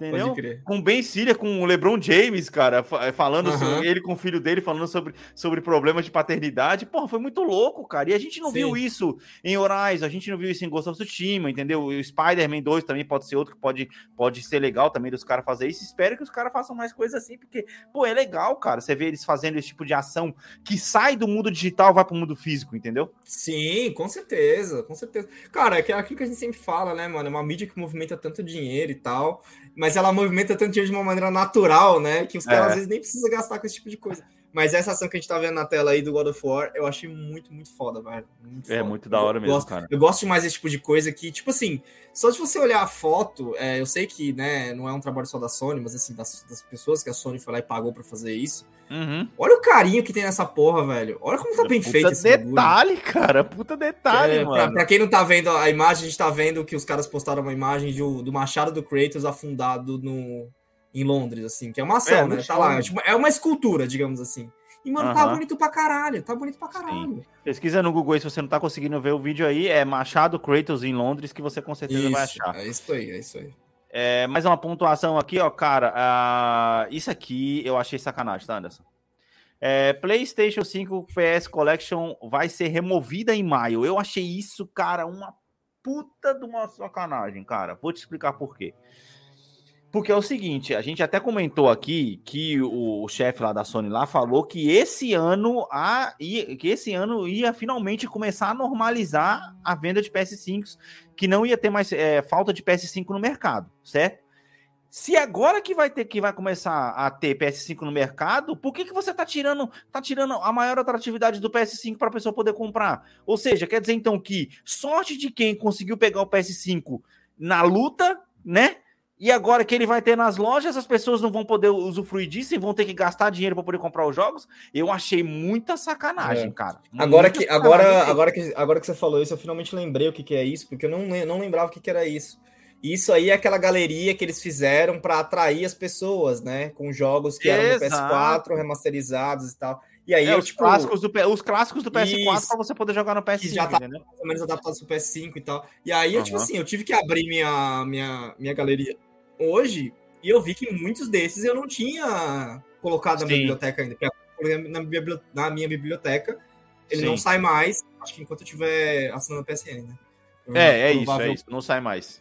Speaker 4: Entendeu? Com Ben Stiller, com o LeBron James, cara, eh, falando
Speaker 5: Aham.
Speaker 4: sobre ele com o filho dele, falando sobre, sobre problemas de paternidade. Porra, foi muito louco, cara. E a gente não
Speaker 5: Sim.
Speaker 4: viu isso em Horizon, a gente não viu isso em Ghost of Tsushima, entendeu? O Spider-Man 2 também pode ser outro que pode, pode ser legal também dos caras fazer isso. Espero que os caras façam mais coisas assim, porque, pô, é legal, cara. Você vê eles fazendo esse tipo de ação que sai do mundo digital e vai pro mundo físico, entendeu?
Speaker 5: Sim, com certeza, com certeza. Cara, é é aquilo que a gente sempre fala, né, mano? É uma mídia que movimenta tanto dinheiro e tal, mas ela movimenta tanto dinheiro de uma maneira natural, né? Que os caras
Speaker 4: É.
Speaker 5: às vezes nem precisam gastar com esse tipo de coisa. Mas essa ação que a gente tá vendo na tela aí do God of War, eu achei muito, muito foda, velho. Muito
Speaker 4: É
Speaker 5: foda.
Speaker 4: muito da
Speaker 5: Eu
Speaker 4: hora mesmo,
Speaker 5: gosto-
Speaker 4: cara.
Speaker 5: Eu gosto demais desse tipo de coisa que, tipo assim, só de você olhar a foto, é, eu sei que, né, não é um trabalho só da Sony, mas assim, das, das pessoas que a Sony foi lá e pagou pra fazer isso.
Speaker 4: Uhum.
Speaker 5: Olha o carinho que tem nessa porra, velho. Olha como tá bem
Speaker 4: Puta
Speaker 5: feito esse bagulho.
Speaker 4: detalhe, cara. Puta detalhe,
Speaker 5: É, pra,
Speaker 4: mano.
Speaker 5: pra quem não tá vendo a imagem, a gente tá vendo que os caras postaram uma imagem do, do machado do Kratos afundado no, em Londres, assim, que é uma ação,
Speaker 4: É,
Speaker 5: né? Tá lá, é, tipo, é uma escultura, digamos assim. E, mano, tá
Speaker 4: Aham.
Speaker 5: bonito pra caralho, tá bonito pra caralho.
Speaker 4: Pesquisa no Google aí, se você não tá conseguindo ver o vídeo aí, é Machado Kratos em Londres, que você com certeza vai
Speaker 5: Isso,
Speaker 4: achar.
Speaker 5: é isso aí, é isso aí.
Speaker 4: É, mais uma pontuação aqui, ó, cara. ah, isso aqui eu achei sacanagem, tá, Anderson? É, PlayStation 5 PS Collection vai ser removida em maio. Eu achei isso, cara, uma puta de uma sacanagem, cara. Vou te explicar por quê. Porque é o seguinte, a gente até comentou aqui que o, o chefe lá da Sony lá falou que esse ano a, que esse ano ia finalmente começar a normalizar a venda de PS5, que não ia ter mais é, falta de PS5 no mercado, certo? Se agora que vai ter que vai começar a ter PS5 no mercado, por que, que você tá tirando tá tirando a maior atratividade do PS5 para a pessoa poder comprar? Ou seja, quer dizer então que sorte de quem conseguiu pegar o PS5 na luta, né? E agora que ele vai ter nas lojas, as pessoas não vão poder usufruir disso e vão ter que gastar dinheiro para poder comprar os jogos. Eu achei muita sacanagem,
Speaker 5: É.
Speaker 4: cara.
Speaker 5: Agora
Speaker 4: Muita
Speaker 5: que,
Speaker 4: sacanagem
Speaker 5: agora, agora, que, agora que você falou isso, eu finalmente lembrei o que, que é isso, porque eu não, não lembrava o que, que era isso. Isso aí é aquela galeria que eles fizeram para atrair as pessoas, né? Com jogos que eram do
Speaker 4: Exato.
Speaker 5: PS4, remasterizados e tal. E aí
Speaker 4: É,
Speaker 5: eu,
Speaker 4: os,
Speaker 5: tipo,
Speaker 4: clássicos do, os clássicos do PS4
Speaker 5: Isso.
Speaker 4: para você poder jogar no PS5,
Speaker 5: já tá-
Speaker 4: entendeu?
Speaker 5: mais ou menos adaptados pro PS5 e tal. E aí, eu, tipo assim, eu tive que abrir minha, minha, minha galeria hoje e eu vi que muitos desses eu não tinha colocado na
Speaker 4: Sim.
Speaker 5: biblioteca ainda. Na, bibli- na minha biblioteca, ele
Speaker 4: Sim.
Speaker 5: não sai mais, acho que enquanto eu estiver assinando a PSN, né?
Speaker 4: É, é isso, é isso. Não sai mais.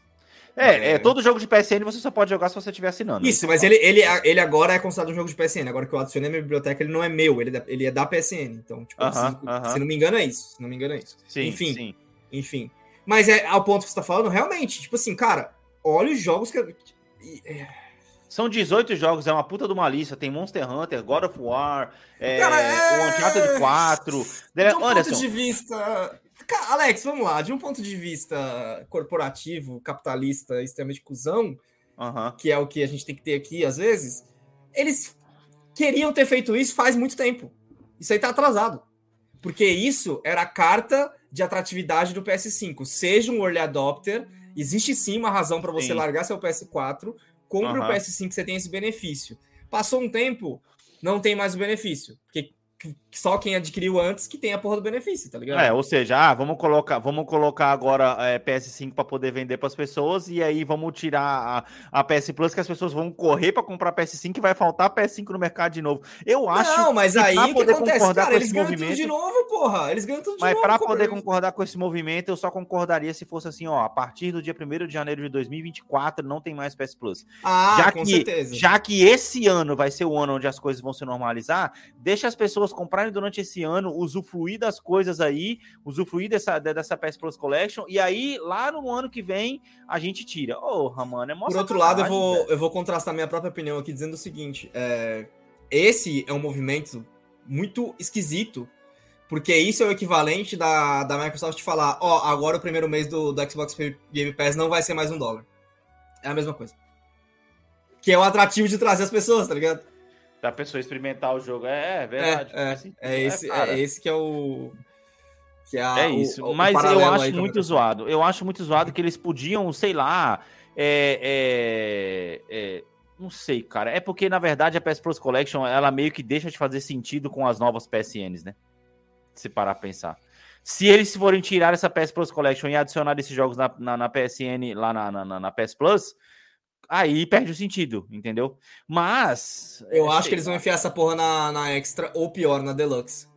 Speaker 4: É,
Speaker 5: É.
Speaker 4: é, todo jogo de PSN você só pode jogar se você estiver assinando.
Speaker 5: Isso, mas ele, ele, ele agora é considerado um jogo de PSN. Agora que eu adicionei a minha biblioteca, ele não é meu, ele é da, ele é da PSN. Então, tipo, eu
Speaker 4: Aham,
Speaker 5: preciso-
Speaker 4: aham.
Speaker 5: se não me engano, é isso. Se não me engano, é isso.
Speaker 4: Sim,
Speaker 5: enfim.
Speaker 4: sim.
Speaker 5: Enfim. Mas é ao ponto que você tá falando, realmente, tipo assim, cara, olha os jogos que. É,
Speaker 4: São 18 jogos, é uma puta de uma lista. Tem Monster Hunter, God of War, é,
Speaker 5: Cara, é-
Speaker 4: o Uncharted 4.
Speaker 5: De um
Speaker 4: Anderson,
Speaker 5: ponto de vista. Alex, vamos lá. De um ponto de vista corporativo, capitalista, extremamente cuzão,
Speaker 4: aham.
Speaker 5: que é o que a gente tem que ter aqui às vezes, eles queriam ter feito isso faz muito tempo. Isso aí tá atrasado. Porque isso era a carta de atratividade do PS5. Seja um early adopter, existe sim uma razão para você
Speaker 4: Sim.
Speaker 5: largar seu PS4, compre o
Speaker 4: Aham.
Speaker 5: PS5 você tem esse benefício. Passou um tempo, não tem mais o benefício. Porque só quem adquiriu antes que tem a porra do benefício, tá ligado?
Speaker 4: É, ou seja, ah, vamos colocar, vamos colocar agora é, PS5 para poder vender para as pessoas e aí vamos tirar a, a PS Plus que as pessoas vão correr para comprar PS5 e vai faltar PS5 no mercado de novo. Eu acho
Speaker 5: não, mas
Speaker 4: que
Speaker 5: aí o que acontece? Cara, eles ganham tudo
Speaker 4: movimento-
Speaker 5: de novo, porra. Eles ganham tudo de
Speaker 4: Mas
Speaker 5: novo.
Speaker 4: para
Speaker 5: como
Speaker 4: poder concordar com esse movimento, eu só concordaria se fosse assim, ó, a partir do dia 1 de janeiro de 2024 não tem mais PS Plus.
Speaker 5: Ah,
Speaker 4: já
Speaker 5: com
Speaker 4: que,
Speaker 5: certeza.
Speaker 4: já que esse ano vai ser o ano onde as coisas vão se normalizar, deixa as pessoas comprar Prime durante esse ano, usufruir das coisas aí, usufruir dessa, dessa PS Plus Collection, e aí lá no ano que vem a gente tira. Porra, mano, é
Speaker 5: Por outro lado, eu vou, eu vou contrastar minha própria opinião aqui dizendo o seguinte: é, esse é um movimento muito esquisito, porque isso é o equivalente da, da Microsoft falar: ó, agora o primeiro mês do, do Xbox Game Pass não vai ser mais um dólar. É a mesma coisa. Que é o atrativo de trazer as pessoas, tá ligado?
Speaker 4: Da pessoa experimentar o jogo. É, é verdade.
Speaker 5: É, é, é esse, é, é, esse que é o.
Speaker 4: Que é, a, é isso. O, o Mas eu acho muito zoado. Eu acho muito zoado que eles podiam, sei lá. É, é, não sei, cara. É porque, na verdade, a PS Plus Collection ela meio que deixa de fazer sentido com as novas PSNs, né? Se parar a pensar. Se eles forem tirar essa PS Plus Collection e adicionar esses jogos na, na, na PSN, lá na, na, na PS Plus, aí perde o sentido, entendeu? Mas.
Speaker 5: Eu acho que eles vão enfiar essa porra na, na Extra ou pior, na Deluxe.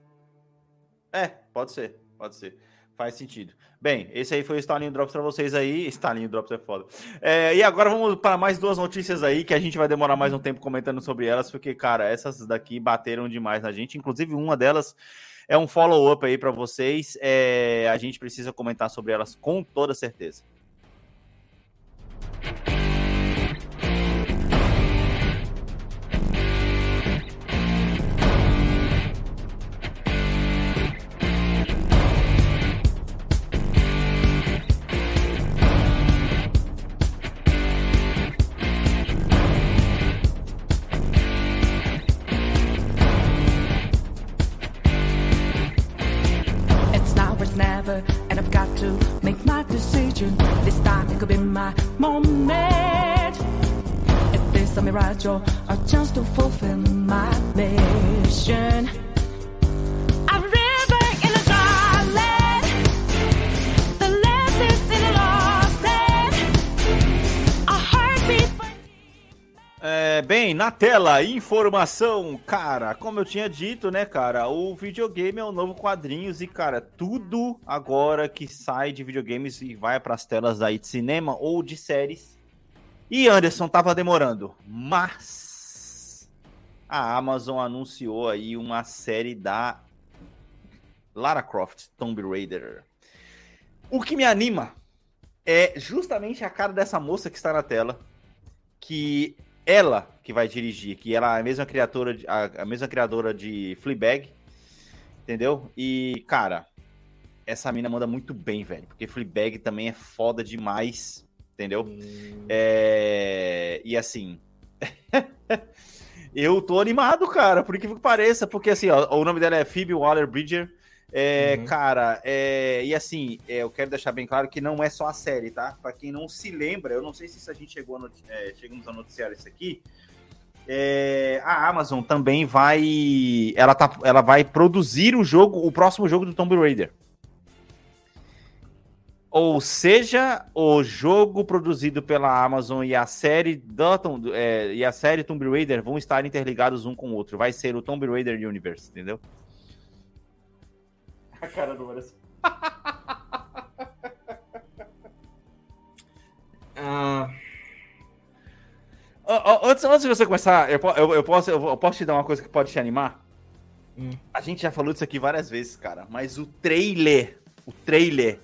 Speaker 4: É, pode ser, pode ser. Faz sentido. Bem, esse aí foi o Stalinho Drops para vocês aí. Stalinho Drops é foda. É, e agora vamos para mais duas notícias aí que a gente vai demorar mais um tempo comentando sobre elas, porque, cara, essas daqui bateram demais na gente. Inclusive, uma delas é um follow-up aí para vocês. É, a gente precisa comentar sobre elas com toda certeza. Or a chance to fulfill my mission. É, bem, na tela, informação, cara, como eu tinha dito, né, cara, o videogame é o novo quadrinhos e, cara, tudo agora que sai de videogames e vai para as telas aí de cinema ou de séries. E Anderson tava demorando, mas a Amazon anunciou aí uma série da Lara Croft, Tomb Raider. O que me anima é justamente a cara dessa moça que está na tela, que ela que vai dirigir, que ela é a mesma criadora, de, a, a mesma criadora de Fleabag, entendeu? E, cara, essa mina manda muito bem, velho, porque Fleabag também é foda demais, entendeu? É... E assim, <laughs> eu tô animado, cara, por incrível que pareça, porque assim, ó, o nome dela é Phoebe Waller-Bridger, é, uhum. Cara, é, e assim, é, eu quero deixar bem claro que não é só a série, tá? Para quem não se lembra, eu não sei se a gente chegou a é, chegamos a noticiar isso aqui. É, a Amazon também vai, ela tá, ela vai produzir o jogo, o próximo jogo do Tomb Raider. Ou seja, o jogo produzido pela Amazon e a série é, e a série Tomb Raider vão estar interligados um com o outro. Vai ser o Tomb Raider Universe, entendeu? A cara do Anderson. <laughs> ah... Antes, antes de você começar, eu, eu, eu, posso, eu posso te dar uma coisa que pode te animar? Hum. A gente já falou disso aqui várias vezes, cara, mas o trailer, o trailer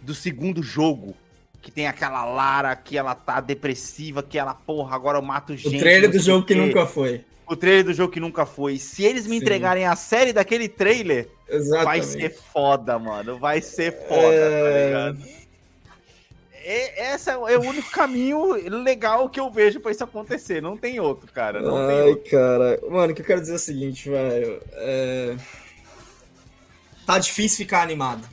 Speaker 4: do segundo jogo, que tem aquela Lara que ela tá depressiva, que ela, porra, agora eu mato gente.
Speaker 5: O trailer do jogo que nunca foi
Speaker 4: o trailer do jogo que nunca foi. Se eles me Sim. entregarem a série daquele trailer, Exatamente. vai ser foda, mano. Vai ser foda, tá é... tá ligado? E, esse é o único caminho legal que eu vejo para isso acontecer. Não tem outro, cara. Não
Speaker 5: Ai, outro. cara. Mano, o que eu quero dizer é o seguinte, velho. É... Tá difícil ficar animado.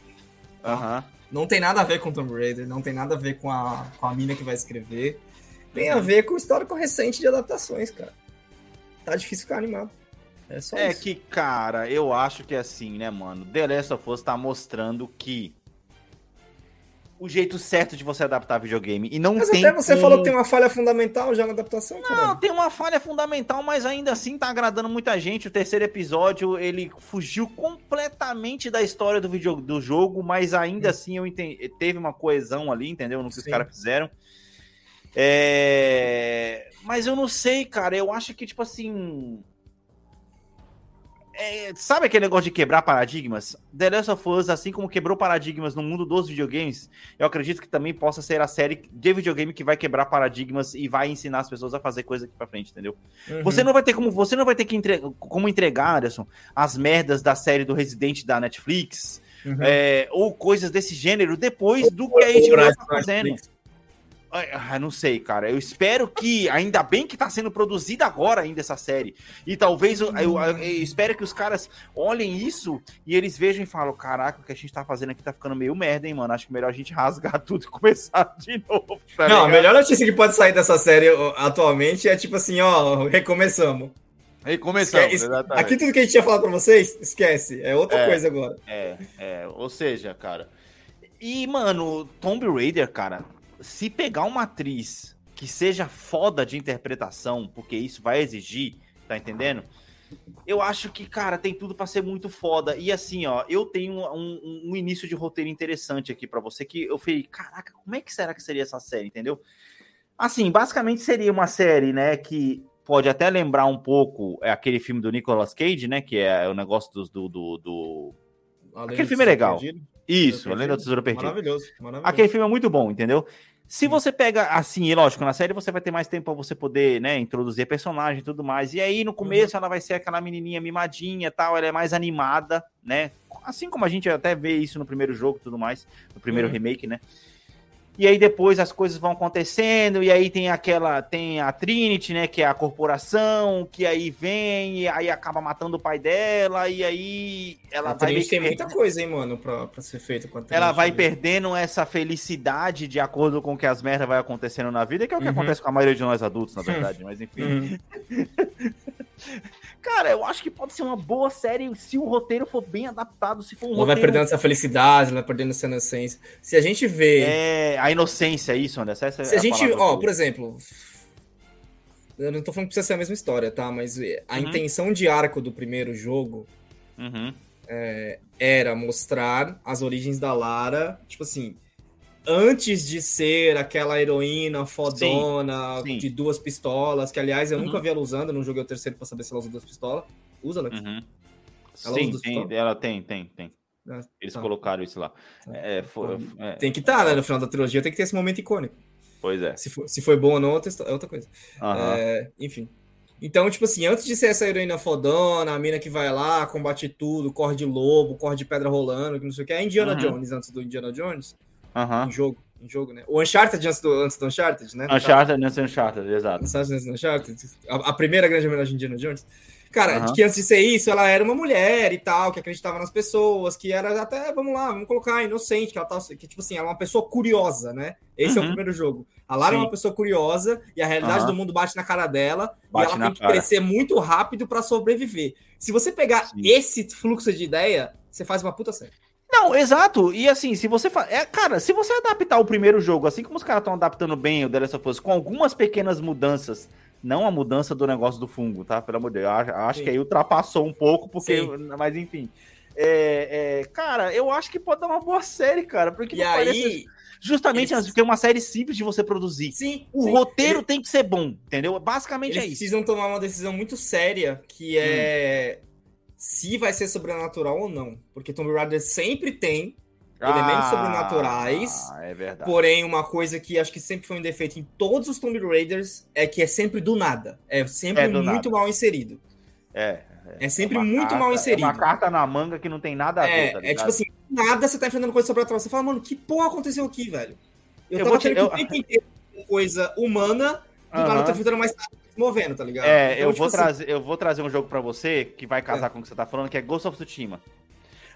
Speaker 4: Aham.
Speaker 5: Não tem nada a ver com Tomb Raider, não tem nada a ver com a, com a mina que vai escrever. Tem a ver com o histórico recente de adaptações, cara tá difícil ficar animado. É só
Speaker 4: É
Speaker 5: isso.
Speaker 4: que, cara, eu acho que é assim, né, mano? The Last of Us tá mostrando que o jeito certo de você adaptar videogame. E não
Speaker 5: mas
Speaker 4: tem.
Speaker 5: Até você falou que tem uma falha fundamental já na adaptação, cara.
Speaker 4: Não, tem uma falha fundamental, mas ainda assim tá agradando muita gente. O terceiro episódio, ele fugiu completamente da história do, video... do jogo, mas ainda hum. assim eu entendi... teve uma coesão ali, entendeu? No que os caras fizeram. É... Mas eu não sei, cara. Eu acho que, tipo assim. É, sabe aquele negócio de quebrar paradigmas? The Last of Us, assim como quebrou paradigmas no mundo dos videogames, eu acredito que também possa ser a série de videogame que vai quebrar paradigmas e vai ensinar as pessoas a fazer coisa aqui pra frente, entendeu?
Speaker 5: Uhum.
Speaker 4: Você não vai ter como você não vai ter que entre, como entregar, Anderson, as merdas da série do Resident da Netflix,
Speaker 5: Uhum.
Speaker 4: é, ou coisas desse gênero depois do que a HBO
Speaker 5: Horizon
Speaker 4: tá fazendo.
Speaker 5: Netflix.
Speaker 4: Ah, não sei, cara. Eu espero que, ainda bem que tá sendo produzida agora ainda essa série. E talvez eu, eu- eu espero que os caras olhem isso e eles vejam e falam: caraca, o que a gente tá fazendo aqui tá ficando meio merda, hein, mano. Acho que melhor a gente rasgar <laughs> tudo e começar de novo. tá
Speaker 5: Não, a
Speaker 4: ligado?
Speaker 5: melhor notícia que pode sair dessa série atualmente é tipo assim, ó, recomeçamos.
Speaker 4: Aí começamos,
Speaker 5: Esquece-
Speaker 4: exatamente.
Speaker 5: Aqui tudo que a gente tinha falado pra vocês, esquece. É outra
Speaker 4: É.
Speaker 5: coisa agora.
Speaker 4: É, é, ou seja, cara. E, mano, Tomb Raider, cara, se pegar uma atriz que seja foda de interpretação, porque isso vai exigir, tá entendendo? Eu acho que, cara, tem tudo pra ser muito foda. E assim, ó, eu tenho um, um- início de roteiro interessante aqui pra você, que eu falei, caraca, como é que será que seria essa série, entendeu? Assim, basicamente seria uma série, né, que pode até lembrar um pouco é aquele filme do Nicolas Cage, né, que é o negócio dos- do, do, do, Aquele filme é legal.
Speaker 5: Perdido.
Speaker 4: Isso, além da Tesoura Perdida.
Speaker 5: Maravilhoso, maravilhoso.
Speaker 4: Aquele filme é muito bom, entendeu? Se você pega assim, e lógico, na série você vai ter mais tempo pra você poder, né, introduzir personagem e tudo mais. E aí no começo ela vai ser aquela menininha mimadinha, e tal, ela é mais animada, né? Assim como a gente até vê isso no primeiro jogo e tudo mais, no primeiro
Speaker 5: Uhum.
Speaker 4: remake, né? E aí depois as coisas vão acontecendo, e aí tem aquela, tem a Trinity, né, que é a corporação, que aí vem, e aí acaba matando o pai dela, e aí ela
Speaker 5: A
Speaker 4: vai
Speaker 5: Trinity tem muita coisa, hein, mano, pra, pra ser feita com a
Speaker 4: ela
Speaker 5: Trinity
Speaker 4: vai
Speaker 5: também.
Speaker 4: perdendo essa felicidade de acordo com o que as merdas vai acontecendo na vida, que é o que
Speaker 5: Uhum.
Speaker 4: acontece com a maioria de nós adultos, na verdade, <laughs> mas enfim.
Speaker 5: Uhum. <laughs>
Speaker 4: Cara, eu acho que pode ser uma boa série se o roteiro for bem adaptado, se for um
Speaker 5: Ela vai
Speaker 4: roteiro...
Speaker 5: perdendo essa felicidade, ela vai perdendo essa inocência. Se a gente vê.
Speaker 4: É, a inocência, isso, Anderson. Essa
Speaker 5: se
Speaker 4: é
Speaker 5: a gente.
Speaker 4: palavra
Speaker 5: Ó,
Speaker 4: que-
Speaker 5: por exemplo. Eu não tô falando que precisa ser a mesma história, tá? Mas a
Speaker 4: Uhum.
Speaker 5: intenção de arco do primeiro jogo
Speaker 4: Uhum.
Speaker 5: era mostrar as origens da Lara, tipo assim, antes de ser aquela heroína fodona
Speaker 4: sim.
Speaker 5: de duas pistolas, que aliás eu
Speaker 4: Uhum.
Speaker 5: nunca vi ela usando, não joguei o terceiro pra saber se ela usa duas pistolas. Usa, Alex?
Speaker 4: Uhum.
Speaker 5: Ela
Speaker 4: Sim,
Speaker 5: usa
Speaker 4: tem, ela tem, tem, tem.
Speaker 5: Ah,
Speaker 4: Eles
Speaker 5: tá.
Speaker 4: colocaram isso lá. É, foi, é,
Speaker 5: Tem que estar, né? No final da trilogia tem que ter esse momento icônico.
Speaker 4: pois é.
Speaker 5: Se, for, se foi bom ou não, é outra é coisa.
Speaker 4: Aham.
Speaker 5: É, enfim. Então, tipo assim, antes de ser essa heroína fodona, a mina que vai lá, combate tudo, corre de lobo, corre de pedra rolando, que não sei o que, é Indiana
Speaker 4: Uhum.
Speaker 5: Jones antes do Indiana Jones.
Speaker 4: Aham.
Speaker 5: Em jogo, em jogo, né? O Uncharted antes do, antes do Uncharted, né?
Speaker 4: Uncharted, não é Uncharted, exato.
Speaker 5: Uncharted antes do Uncharted. A, a primeira grande homenagem de Indiana Jones. Cara,
Speaker 4: Aham.
Speaker 5: que antes de ser isso, ela era uma mulher e tal, que acreditava nas pessoas, que era até, vamos lá, vamos colocar, inocente, que ela tava, que tipo assim, ela é uma pessoa curiosa, né? Esse é o
Speaker 4: Uhum.
Speaker 5: primeiro jogo. A Lara é
Speaker 4: Sim.
Speaker 5: uma pessoa curiosa e a realidade
Speaker 4: Aham.
Speaker 5: do mundo bate na cara dela
Speaker 4: Bate
Speaker 5: e ela tem que
Speaker 4: cara.
Speaker 5: crescer muito rápido pra sobreviver. Se você pegar
Speaker 4: Sim.
Speaker 5: esse fluxo de ideia, você faz uma puta série.
Speaker 4: Não, exato. E assim, se você fa... é, cara, se você adaptar o primeiro jogo, assim como os caras estão adaptando bem o The Last of Us, com algumas pequenas mudanças, não a mudança do negócio do fungo, tá? Pelo amor de Deus, eu acho, que aí ultrapassou um pouco, porque,
Speaker 5: Sim.
Speaker 4: mas enfim. É, é, cara, eu acho que pode dar uma boa série, cara, porque
Speaker 5: E
Speaker 4: não parece-
Speaker 5: aí,
Speaker 4: justamente
Speaker 5: eles-
Speaker 4: porque é uma série simples de você produzir.
Speaker 5: sim,
Speaker 4: O
Speaker 5: sim,
Speaker 4: roteiro
Speaker 5: ele-
Speaker 4: tem que ser bom, entendeu? Basicamente
Speaker 5: Eles
Speaker 4: é isso.
Speaker 5: precisam tomar uma decisão muito séria, que é se vai ser sobrenatural ou não. Porque Tomb Raider sempre tem, elementos sobrenaturais,
Speaker 4: Ah, é verdade.
Speaker 5: porém uma coisa que acho que sempre foi um defeito em todos os Tomb Raiders é que é sempre do nada. É sempre
Speaker 4: É
Speaker 5: muito mal inserido.
Speaker 4: É.
Speaker 5: É sempre
Speaker 4: uma
Speaker 5: muito
Speaker 4: carta-
Speaker 5: mal
Speaker 4: É
Speaker 5: inserido.
Speaker 4: uma carta na manga que não tem nada a ver,
Speaker 5: É,
Speaker 4: tá
Speaker 5: é tipo assim, do nada você tá enfrentando coisa sobrenatural. Você fala, mano, que porra aconteceu aqui, velho? Eu,
Speaker 4: Eu
Speaker 5: tava
Speaker 4: te-
Speaker 5: achando que
Speaker 4: eu-
Speaker 5: o tempo inteiro coisa humana, do nada
Speaker 4: Aham.
Speaker 5: eu tô enfrentando mais nada movendo, tá ligado?
Speaker 4: É,
Speaker 5: Então,
Speaker 4: eu,
Speaker 5: tipo
Speaker 4: vou
Speaker 5: assim,
Speaker 4: trazer, eu vou trazer um jogo pra você que vai casar com o que você tá falando, que é Ghost of Tsushima.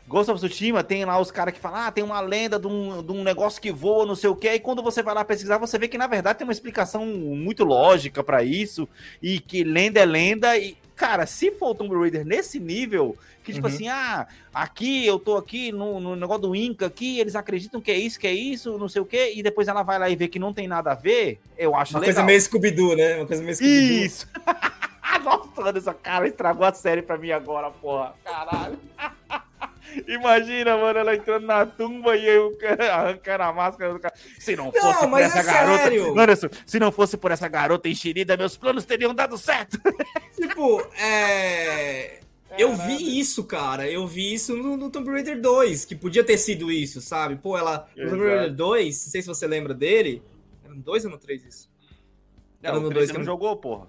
Speaker 4: Ghost of Tsushima tem lá os caras que falam, ah, tem uma lenda de um, de um negócio que voa, não sei o que, e quando você vai lá pesquisar, você vê que na verdade tem uma explicação muito lógica pra isso, e que lenda é lenda, e, cara, se for o Tomb Raider nesse nível, que tipo
Speaker 5: Uhum.
Speaker 4: assim, ah, aqui eu tô aqui no, no negócio do Inca, aqui, eles acreditam que é isso, que é isso, não sei o que, e depois ela vai lá e vê que não tem nada a ver, eu acho
Speaker 5: Uma
Speaker 4: legal.
Speaker 5: coisa meio Scooby-Doo, né? Uma coisa meio Scooby-Doo.
Speaker 4: Isso! <laughs> Nossa, Anderson, cara, estragou a série pra mim agora, porra. Caralho. <laughs> Imagina, mano, ela entrando na tumba e eu arrancando a máscara do cara. Se não fosse por
Speaker 5: mas
Speaker 4: essa
Speaker 5: é
Speaker 4: garota.
Speaker 5: sério.
Speaker 4: Anderson, se não fosse por essa garota enxerida, meus planos teriam dado certo. <laughs>
Speaker 5: Tipo, é. Eu vi isso, cara. Eu vi isso no, no, Tomb Raider 2, que podia ter sido isso, sabe? Pô, ela. No Tomb Raider 2, não sei se você lembra dele. Era no 2 ou no 3 isso?
Speaker 4: Era não, no 2 que não jogou, porra.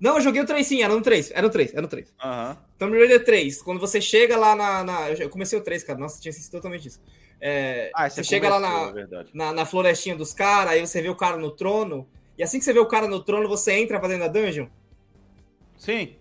Speaker 5: Não, eu joguei o 3 sim, era no 3. Era no 3, era no 3.
Speaker 4: Aham. Uhum.
Speaker 5: Tomb Raider 3, quando você chega lá na. na eu comecei o 3, cara. Nossa, tinha esquecido totalmente isso. É, ah, você, chega lá na, é na, na, florestinha dos caras, aí você vê o cara no trono. E assim que você vê o cara no trono, você entra pra dentro da dungeon.
Speaker 4: Sim.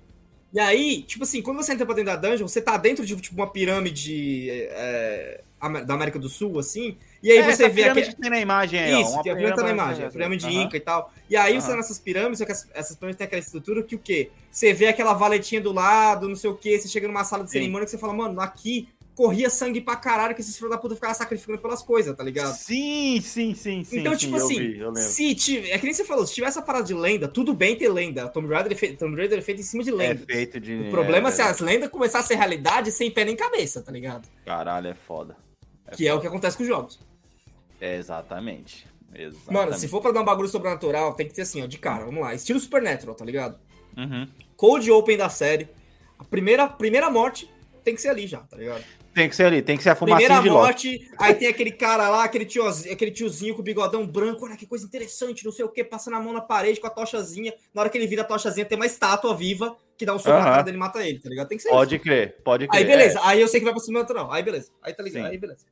Speaker 5: E aí, tipo assim, quando você entra pra dentro da dungeon, você tá dentro de tipo, uma pirâmide é, da América do Sul, assim. E aí é, você vê
Speaker 4: aqui. tem na imagem aí,
Speaker 5: Isso, ó, que a pirâmide tá na imagem, a pirâmide uhum. Inca e tal. E aí uhum. você nessas pirâmides, só que essas pirâmides têm aquela estrutura que o quê? Você vê aquela valetinha do lado, não sei o quê, você chega numa sala de cerimônia que você fala, mano, aqui corria sangue pra caralho que esses filhos da puta ficavam sacrificando pelas coisas, tá ligado?
Speaker 4: Sim, sim, sim, sim.
Speaker 5: Então, tipo assim, vi, se tiver. É que nem você falou, se tiver essa parada de lenda, tudo bem ter lenda. Tomb Raider é Tomb Raider é feito em cima de lenda.
Speaker 4: É feito de.
Speaker 5: O problema é, é se as lendas começarem a ser realidade sem pé nem cabeça, tá ligado?
Speaker 4: Caralho, é foda.
Speaker 5: É que é o que acontece com os jogos.
Speaker 4: É, exatamente. exatamente.
Speaker 5: Mano, se for pra dar um bagulho sobrenatural, tem que ter assim, ó, de cara, vamos lá. Estilo Supernatural, tá ligado?
Speaker 4: Uhum.
Speaker 5: Cold Open da série. A primeira, primeira morte tem que ser ali já, tá ligado?
Speaker 4: Tem que ser ali, tem que ser a fumacinha
Speaker 5: Primeira de morte, aí tem aquele cara lá, aquele tiozinho, aquele tiozinho com o bigodão branco, olha que coisa interessante, não sei o que, passando a mão na parede com a tochazinha. Na hora que ele vira a tochazinha, tem uma estátua viva que dá um soco uhum. na cara dele e mata ele, tá ligado? Tem que ser
Speaker 4: Pode isso. crer, pode crer.
Speaker 5: Aí beleza, é. aí eu sei que vai pro cima natural. Aí beleza, aí tá ligado, Sim. aí beleza.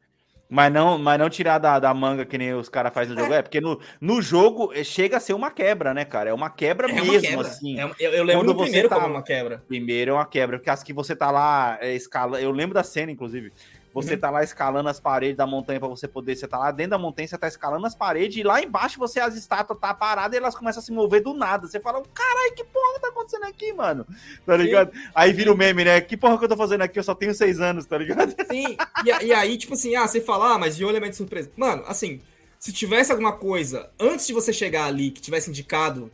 Speaker 4: Mas não, mas não tirar da, da manga que nem os caras fazem no jogo. É, porque no, no jogo eh, chega a ser uma quebra, né, cara? É uma quebra é mesmo, uma quebra. assim.
Speaker 5: É, eu, eu, lembro do primeiro tá, como uma quebra.
Speaker 4: Primeiro é uma quebra, porque as que você tá lá é, escala. Eu lembro da cena, inclusive. Você uhum. tá lá escalando as paredes da montanha para você poder. Você tá lá dentro da montanha, você tá escalando as paredes, e lá embaixo você, as estátuas tá paradas e elas começam a se mover do nada. Você fala, caralho, que porra tá acontecendo aqui, mano? Tá ligado? Sim. Aí vira o meme, né? Que porra que eu tô fazendo aqui? Eu só tenho seis anos, tá ligado? <laughs>
Speaker 5: Sim, e, e aí, tipo assim, ah, você fala, ah, mas de olho é de surpresa. Mano, assim, se tivesse alguma coisa antes de você chegar ali que tivesse indicado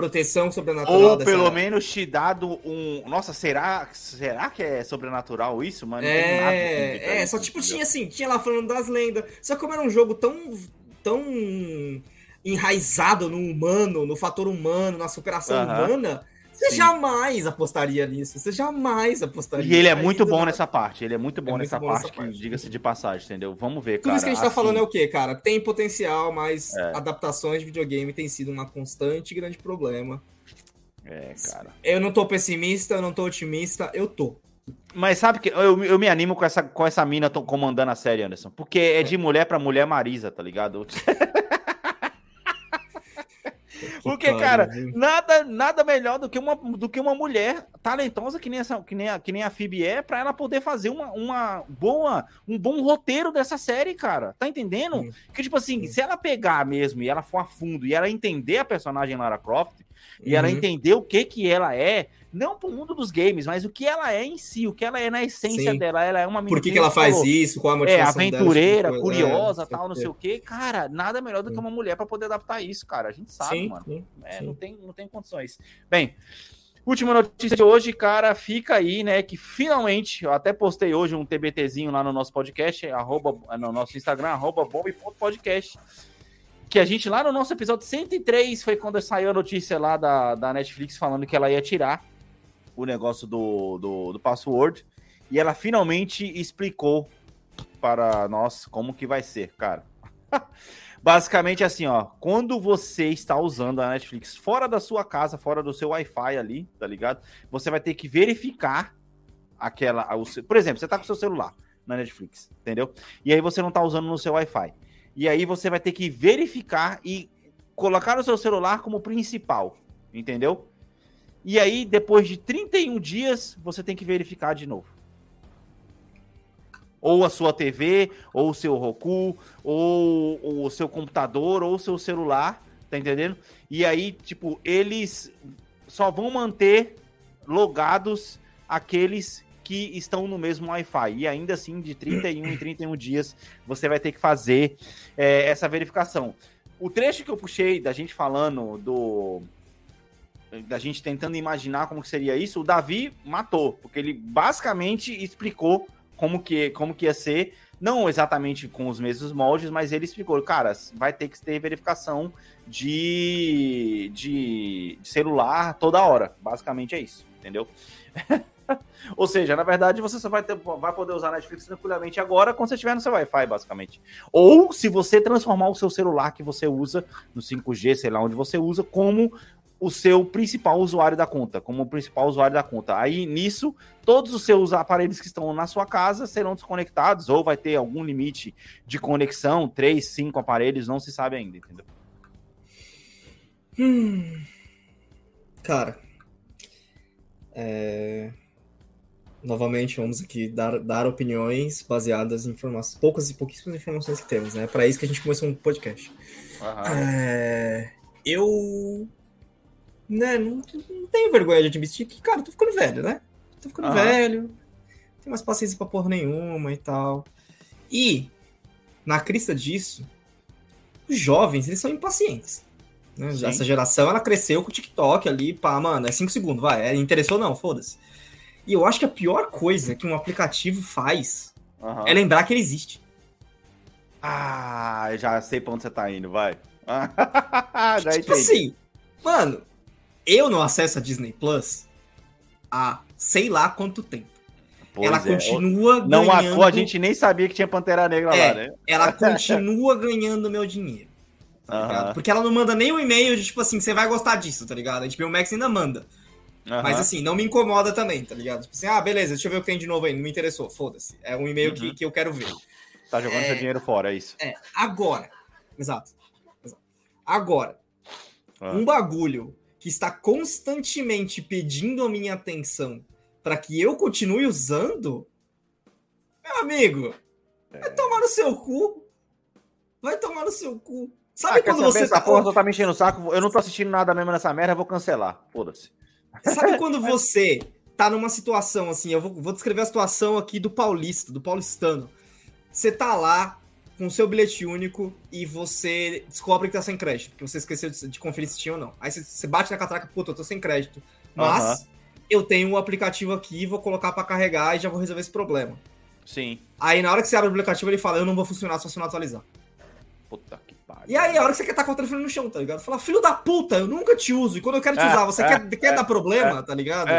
Speaker 5: proteção sobrenatural.
Speaker 4: Ou pelo menos te dado um. Nossa, será, será que é sobrenatural isso, mano?
Speaker 5: É, é, só tipo tinha assim, tinha lá falando das lendas. Só que como era um jogo tão. tão enraizado no humano, no fator humano, na superação humana, você Sim. jamais apostaria nisso. Você jamais apostaria.
Speaker 4: E ele é muito bom nessa parte. Ele é muito bom, é nessa, muito bom parte, parte, diga-se de passagem, entendeu? Vamos ver,
Speaker 5: Tudo cara. Tudo isso que a gente tá assim... falando é o quê, cara? Tem potencial, mas é. adaptações de videogame tem sido uma constante grande problema.
Speaker 4: É, cara.
Speaker 5: Eu não tô pessimista, eu não tô otimista, eu tô.
Speaker 4: Mas sabe que eu, eu me animo com essa, com essa mina comandando a série, Anderson. Porque é de mulher para mulher Marisa, tá ligado? <laughs> <laughs> Porque, cara, nada, nada melhor do que, uma, do que uma mulher talentosa que nem, essa, que nem, a, que nem a Phoebe é, pra ela poder fazer uma, uma boa, um bom roteiro dessa série, cara. Tá entendendo? Sim. Que, tipo assim, Sim. se ela pegar mesmo e ela for a fundo e ela entender a personagem Lara Croft, e uhum. ela entender o que que ela é, não pro mundo dos games, mas o que ela é em si, o que ela é na essência Sim. dela. Ela é uma
Speaker 5: menina. Por que, que ela faz isso? Qual a é,
Speaker 4: motivação É, aventureira, dela, curiosa, é, tal, não sei o quê. Cara, nada melhor do que uma mulher para poder adaptar isso, cara. A gente sabe, sim, mano. Sim, é. Não, tem, não tem condições. Bem. Última notícia de hoje, cara, fica aí, né? Que finalmente, eu até postei hoje um TBTzinho lá no nosso podcast, arroba, no nosso Instagram, arroba bomb.podcast que a gente lá no nosso episódio 103 foi quando saiu a notícia lá da, da Netflix falando que ela ia tirar o negócio do, do, do password e ela finalmente explicou para nós como que vai ser, cara. <laughs> Basicamente assim, ó, quando você está usando a Netflix fora da sua casa, fora do seu Wi-Fi ali, tá ligado? Você vai ter que verificar aquela, por exemplo, você tá com seu celular na Netflix, entendeu? E aí você não tá usando no seu Wi-Fi. E aí você vai ter que verificar e colocar o seu celular como principal, entendeu? E aí, depois de 31 dias, você tem que verificar de novo. Ou a sua TV, ou o seu Roku, ou, ou o seu computador, ou o seu celular, tá entendendo? E aí, tipo, eles só vão manter logados aqueles que estão no mesmo Wi-Fi. E ainda assim, de 31 em 31 dias, você vai ter que fazer é, essa verificação. O trecho que eu puxei da gente falando do. Da gente tentando imaginar como que seria isso, o Davi matou, porque ele basicamente explicou como que, como que ia ser, não exatamente com os mesmos moldes, mas ele explicou, cara, vai ter que ter verificação de, de, de celular toda hora. Basicamente é isso, entendeu? <laughs> Ou seja, na verdade, você só vai, ter, vai poder usar Netflix tranquilamente agora quando você estiver no seu Wi-Fi, basicamente. Ou se você transformar o seu celular que você usa no 5G, sei lá onde você usa, como o seu principal usuário da conta, como o principal usuário da conta. Aí nisso, todos os seus aparelhos que estão na sua casa serão desconectados, ou vai ter algum limite de conexão, três, cinco aparelhos, não se sabe ainda, entendeu?
Speaker 5: Hum. Cara, é... novamente vamos aqui dar, dar opiniões baseadas em informações, poucas e pouquíssimas informações que temos, né? Para isso que a gente começou um podcast. É... Eu né, não, não tenho vergonha de admitir que, cara, tô ficando velho, né? Tô ficando
Speaker 4: Aham.
Speaker 5: velho, não tenho mais paciência pra porra nenhuma e tal. E, na crista disso, os jovens, eles são impacientes. né? Essa geração, ela cresceu com o TikTok ali, pá, mano, é 5 segundos, vai, é, interessou não, foda-se. E eu acho que a pior coisa que um aplicativo faz
Speaker 4: Aham.
Speaker 5: é lembrar que ele existe.
Speaker 4: Ah, eu já sei pra onde você tá indo, vai. <laughs> já
Speaker 5: tipo
Speaker 4: entendi.
Speaker 5: assim, mano, eu não acesso a Disney Plus há sei lá quanto tempo.
Speaker 4: Pois
Speaker 5: ela
Speaker 4: é.
Speaker 5: continua
Speaker 4: Não
Speaker 5: ganhando.
Speaker 4: marcou, a gente nem sabia que tinha Pantera Negra
Speaker 5: É.
Speaker 4: lá, né?
Speaker 5: Ela <laughs> continua ganhando meu dinheiro. Tá?
Speaker 4: Aham.
Speaker 5: Porque ela não manda nem um e-mail de tipo assim, você vai gostar disso, tá ligado? A HBO Max ainda manda.
Speaker 4: Aham.
Speaker 5: Mas assim, não me incomoda também, tá ligado? Tipo assim, ah, beleza, deixa eu ver o que tem de novo aí. Não me interessou, foda-se. É um e-mail que,
Speaker 4: Uhum.
Speaker 5: que eu quero ver.
Speaker 4: Tá jogando
Speaker 5: É.
Speaker 4: seu dinheiro fora, é isso.
Speaker 5: É, agora. Exato. Exato. Agora,
Speaker 4: Ah.
Speaker 5: um bagulho que está constantemente pedindo a minha atenção para que eu continue usando, meu amigo,
Speaker 4: É.
Speaker 5: vai tomar no seu cu. Vai tomar no seu cu. Sabe
Speaker 4: Ah,
Speaker 5: quando você
Speaker 4: Essa
Speaker 5: tá.
Speaker 4: porra só tá me enchendo o saco. Eu não tô assistindo nada mesmo nessa merda, eu vou cancelar. Foda-se.
Speaker 5: Sabe quando <laughs> você tá numa situação assim? Eu vou, vou descrever a situação aqui do paulista, do paulistano. Você tá lá com o seu bilhete único e você descobre que tá sem crédito, porque você esqueceu de, de conferir se tinha ou não. Aí você, você bate na catraca, puta, eu tô sem crédito. Mas
Speaker 4: Aham.
Speaker 5: eu tenho o aplicativo aqui, vou colocar pra carregar e já vou resolver esse problema.
Speaker 4: Sim.
Speaker 5: Aí na hora que você abre o aplicativo, ele fala, eu não vou funcionar se você não atualizar.
Speaker 4: Puta que pariu.
Speaker 5: E aí, a hora que você quer estar com o telefone no chão, tá ligado? Fala, filho da puta, eu nunca te uso. E quando eu quero te
Speaker 4: É,
Speaker 5: usar, você
Speaker 4: é,
Speaker 5: quer, quer dar problema, tá ligado?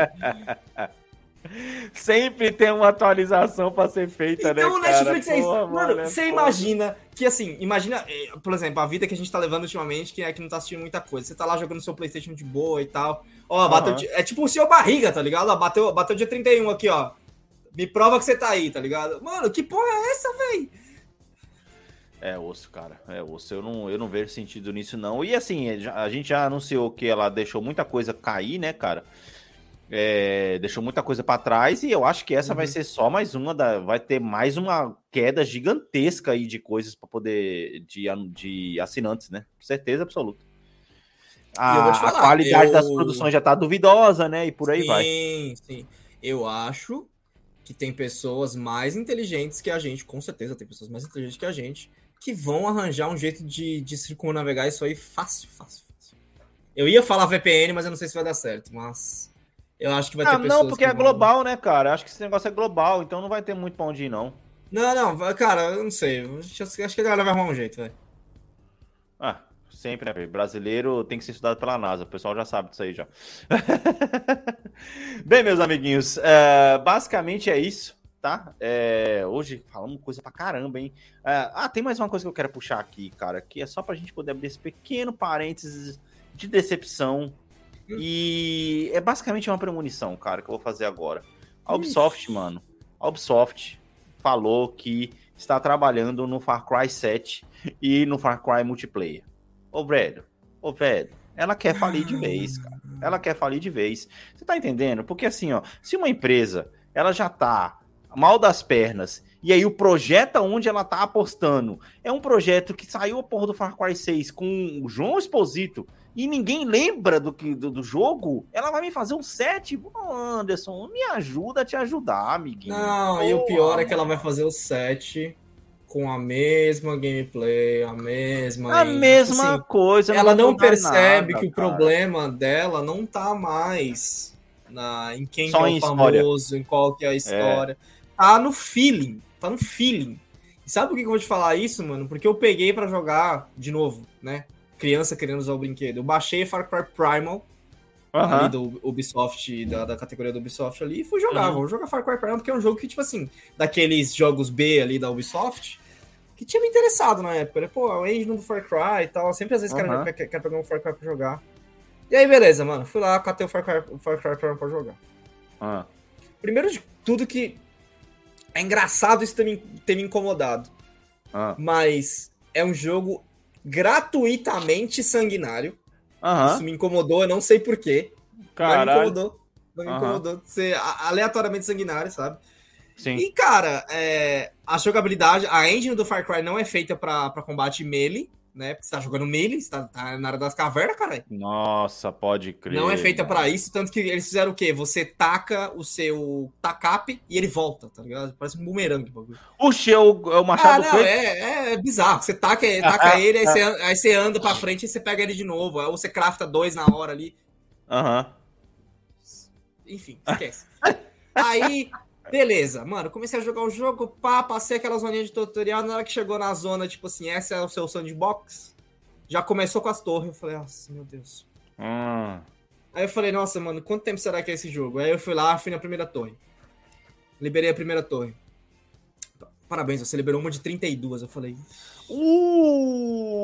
Speaker 4: Sempre tem uma atualização pra ser feita,
Speaker 5: Então o
Speaker 4: né, cara?
Speaker 5: Netflix é isso.
Speaker 4: Porra,
Speaker 5: Mano,
Speaker 4: é
Speaker 5: você
Speaker 4: foda.
Speaker 5: imagina que assim, imagina, eh, por exemplo, a vida que a gente tá levando ultimamente, que é que não tá assistindo muita coisa. Você tá lá jogando seu Playstation de boa e tal. Ó, bateu.
Speaker 4: Aham.
Speaker 5: di- É tipo o seu barriga, tá ligado? Ó, bateu, bateu dia 31 aqui, ó. Me prova que você tá aí, tá ligado? Mano, que porra é essa, véi?
Speaker 4: É osso, cara. É osso. Eu não, eu não vejo sentido nisso, não. E assim, a gente já anunciou que ela deixou muita coisa cair, né, cara? É, deixou muita coisa pra trás e eu acho que essa vai
Speaker 5: Uhum.
Speaker 4: ser só mais uma da, vai ter mais uma queda gigantesca aí de coisas pra poder de, de assinantes, né? Com certeza absoluta. A,
Speaker 5: te
Speaker 4: a
Speaker 5: falar,
Speaker 4: qualidade
Speaker 5: eu-
Speaker 4: das produções já tá duvidosa, né? E por aí
Speaker 5: sim,
Speaker 4: vai.
Speaker 5: Sim, Eu acho que tem pessoas mais inteligentes que a gente, com certeza tem pessoas mais inteligentes que a gente, que vão arranjar um jeito de, de circunnavegar isso aí fácil, fácil, fácil. Eu ia falar VPN, mas eu não sei se vai dar certo, mas eu acho que vai ter
Speaker 4: Ah,
Speaker 5: pessoas
Speaker 4: não, porque
Speaker 5: que
Speaker 4: é
Speaker 5: vão-
Speaker 4: global, né, cara? Acho que esse negócio é global, então não vai ter muito pra onde ir, não.
Speaker 5: Não, não, cara, eu não sei. Acho que a galera vai arrumar um jeito, velho.
Speaker 4: Ah, sempre, né? velho? Brasileiro tem que ser estudado pela NASA. O pessoal já sabe disso aí já. <laughs> Bem, meus amiguinhos, é, basicamente é isso, tá? É, hoje falamos coisa pra caramba, hein? É, ah, tem mais uma coisa que eu quero puxar aqui, cara, que é só pra gente poder abrir esse pequeno parênteses de decepção. E é basicamente uma premonição, cara, que eu vou fazer agora. A Ubisoft, mano, a Ubisoft falou que está trabalhando no Far Cry 7 e no Far Cry multiplayer. Ô, velho, ô, velho, ela quer falir de vez, cara. Ela quer falir de vez. Você tá entendendo? Porque assim, ó, se uma empresa, ela já tá mal das pernas, e aí o projeto onde ela tá apostando é um projeto que saiu a porra do Far Cry 6 com o João Exposito e ninguém lembra do, que, do, do jogo, ela vai me fazer um 7? Ô, Anderson, me ajuda a te ajudar, amiguinho.
Speaker 5: Não, e o pior é que ela vai fazer o 7 com a mesma gameplay, a mesma.
Speaker 4: A mesma
Speaker 5: Assim,
Speaker 4: coisa.
Speaker 5: ela
Speaker 4: vai
Speaker 5: não percebe
Speaker 4: nada,
Speaker 5: que o
Speaker 4: cara.
Speaker 5: problema dela não tá mais na, em quem
Speaker 4: Só
Speaker 5: que é o
Speaker 4: história.
Speaker 5: famoso, em qual que é a história. Tá no feeling. Tá no feeling. E sabe por que que eu vou te falar isso, mano? Porque eu peguei pra jogar de novo, né? Criança querendo usar o brinquedo. Eu baixei Far Cry Primal ali do Ubisoft, da, da categoria do Ubisoft ali, e fui jogar.
Speaker 4: Uhum.
Speaker 5: Vou jogar Far Cry Primal, porque é um jogo que, tipo assim, daqueles jogos B ali da Ubisoft, que tinha me interessado na época. Né? Pô, é o engine do Far Cry e tal. Sempre às vezes quero, quero, quero pegar um Far Cry pra jogar. E aí, beleza, mano. Fui lá, catei o Far Cry, o Far Cry Primal pra jogar.
Speaker 4: Ah.
Speaker 5: Primeiro de tudo que é engraçado isso ter me, ter me incomodado.
Speaker 4: Ah.
Speaker 5: Mas é um jogo gratuitamente sanguinário.
Speaker 4: Aham.
Speaker 5: Isso me incomodou, eu não sei porquê. Mas me
Speaker 4: Caralho.
Speaker 5: incomodou. Mas me
Speaker 4: Aham.
Speaker 5: incomodou de ser aleatoriamente sanguinário, sabe?
Speaker 4: Sim.
Speaker 5: E, cara, é, a jogabilidade, a engine do Far Cry não é feita pra combate melee, né? Porque você tá jogando melee, você tá, tá na área das cavernas, caralho.
Speaker 4: Nossa, pode crer.
Speaker 5: Não é feita pra isso, tanto que eles fizeram o quê? Você taca o seu tacap e ele volta, tá ligado? Parece um bumerangue. o bagulho.
Speaker 4: Puxa, é o, é o
Speaker 5: Ah,
Speaker 4: Machado
Speaker 5: não,
Speaker 4: Preto?
Speaker 5: é, é bizarro. Você taca, taca <laughs> ele, aí você, aí você anda pra frente e você pega ele de novo. Aí você crafta dois na hora ali.
Speaker 4: Aham.
Speaker 5: Enfim, esquece. Aí, beleza, mano, comecei a jogar o jogo, pá, passei aquela zoninha de tutorial, na hora que chegou na zona, tipo assim, essa é o seu sandbox, já começou com as torres, eu falei, nossa, meu Deus.
Speaker 4: Hum.
Speaker 5: Aí eu falei, nossa, mano, quanto tempo será que é esse jogo? Aí eu fui lá, fui na primeira torre. Liberei a primeira torre. Parabéns, você liberou uma de 32, eu falei,
Speaker 4: Uh!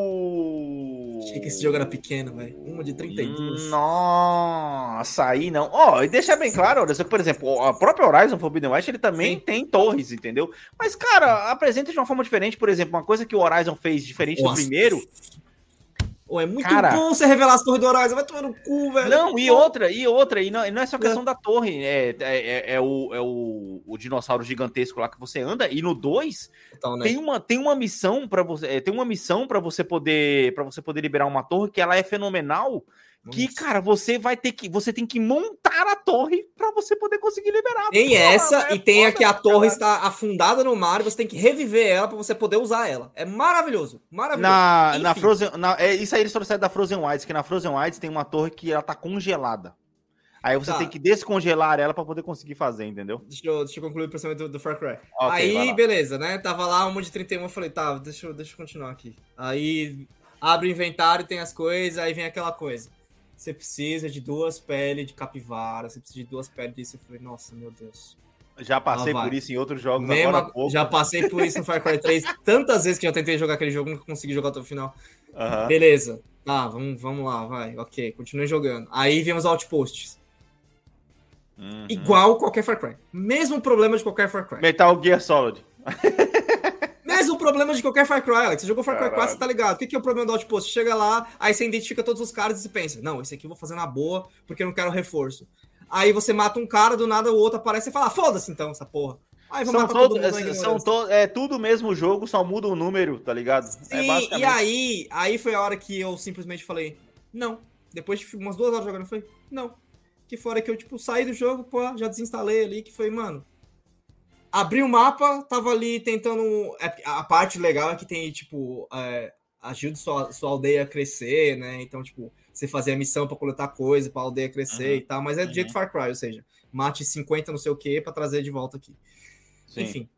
Speaker 5: Achei que esse jogo era pequeno, velho, uma de 32.
Speaker 4: Nossa, aí não. Ó, e deixa bem claro, olha, que, por exemplo, a própria Horizon Forbidden West, ele também
Speaker 5: Sim.
Speaker 4: tem torres, entendeu? Mas, cara, apresenta de uma forma diferente, por exemplo, uma coisa que o Horizon fez diferente do
Speaker 5: Nossa.
Speaker 4: primeiro.
Speaker 5: Ô, é muito
Speaker 4: Cara.
Speaker 5: bom você revelar as torres do Horizon, vai tomar no cu, velho.
Speaker 4: Não, e outra, e outra, e não, e não é só questão da torre, é, é, é- é o, é o, o dinossauro gigantesco lá que você anda, e no 2
Speaker 5: Então, né?
Speaker 4: tem uma, tem uma missão para você, é, tem uma missão para você poder para você poder liberar uma torre que ela é fenomenal, que
Speaker 5: Nossa.
Speaker 4: cara, você vai ter que você tem que montar a torre para você poder conseguir liberar.
Speaker 5: Tem
Speaker 4: Porra,
Speaker 5: essa
Speaker 4: é
Speaker 5: e tem a que a torre está afundada no mar e você tem que reviver ela pra você poder usar ela. É maravilhoso. Maravilhoso.
Speaker 4: na, na. Frozen, na, é, isso aí eles trouxeram da Frozen Wilds, que na Frozen Wilds tem uma torre que ela tá congelada. Aí você
Speaker 5: Tá.
Speaker 4: tem que descongelar ela para poder conseguir fazer, entendeu?
Speaker 5: Deixa eu, deixa eu concluir o pensamento do, do Far Cry.
Speaker 4: Ok, vai
Speaker 5: aí, beleza, né? Tava lá uma de 31, eu falei, tá, deixa eu, deixa eu continuar aqui. Aí abre o inventário, tem as coisas, aí vem aquela coisa. Você precisa de duas peles de capivara, você precisa de duas peles disso. Eu falei, nossa, meu Deus.
Speaker 4: Já passei por isso em outros jogos
Speaker 5: Mesmo-
Speaker 4: agora pouco.
Speaker 5: já passei por isso no Far Cry 3 <laughs> tantas vezes que eu tentei jogar aquele jogo, nunca consegui jogar até o final. Beleza. Tá, vamos, vamos lá, vai. Ok, continue jogando. Aí vem os outposts.
Speaker 4: Uhum.
Speaker 5: Igual qualquer Far Cry. Mesmo problema de qualquer Far Cry.
Speaker 4: Metal Gear Solid. <laughs>
Speaker 5: Mesmo problema de qualquer Far Cry, Alex. Você jogou Far Cry 4,
Speaker 4: Caralho.
Speaker 5: você tá ligado. O que, que é o problema do outpost? Chega lá, aí você identifica todos os caras e você pensa, não, esse aqui eu vou fazer na boa, porque eu não quero reforço. Aí você mata um cara, do nada o outro aparece e fala, ah, foda-se então, essa porra. Aí vou
Speaker 4: São,
Speaker 5: matar todo na
Speaker 4: são to, é tudo o mesmo jogo, só muda o número, tá ligado? é
Speaker 5: Sim, e aí, aí foi a hora que eu simplesmente falei, não. Depois de umas duas horas jogando, eu falei, não. Que fora que eu, tipo, saí do jogo, pô, já desinstalei ali, que foi, mano. Abri o mapa, tava ali tentando. é, A parte legal é que tem, tipo, é, ajuda sua, sua aldeia a crescer, né? Então, tipo, você fazer a missão pra coletar coisa, pra aldeia crescer
Speaker 4: Uhum.
Speaker 5: e tal, mas é do jeito
Speaker 4: Uhum.
Speaker 5: Far Cry, ou seja, mate 50 não sei o que pra trazer de volta aqui.
Speaker 4: Sim.
Speaker 5: Enfim.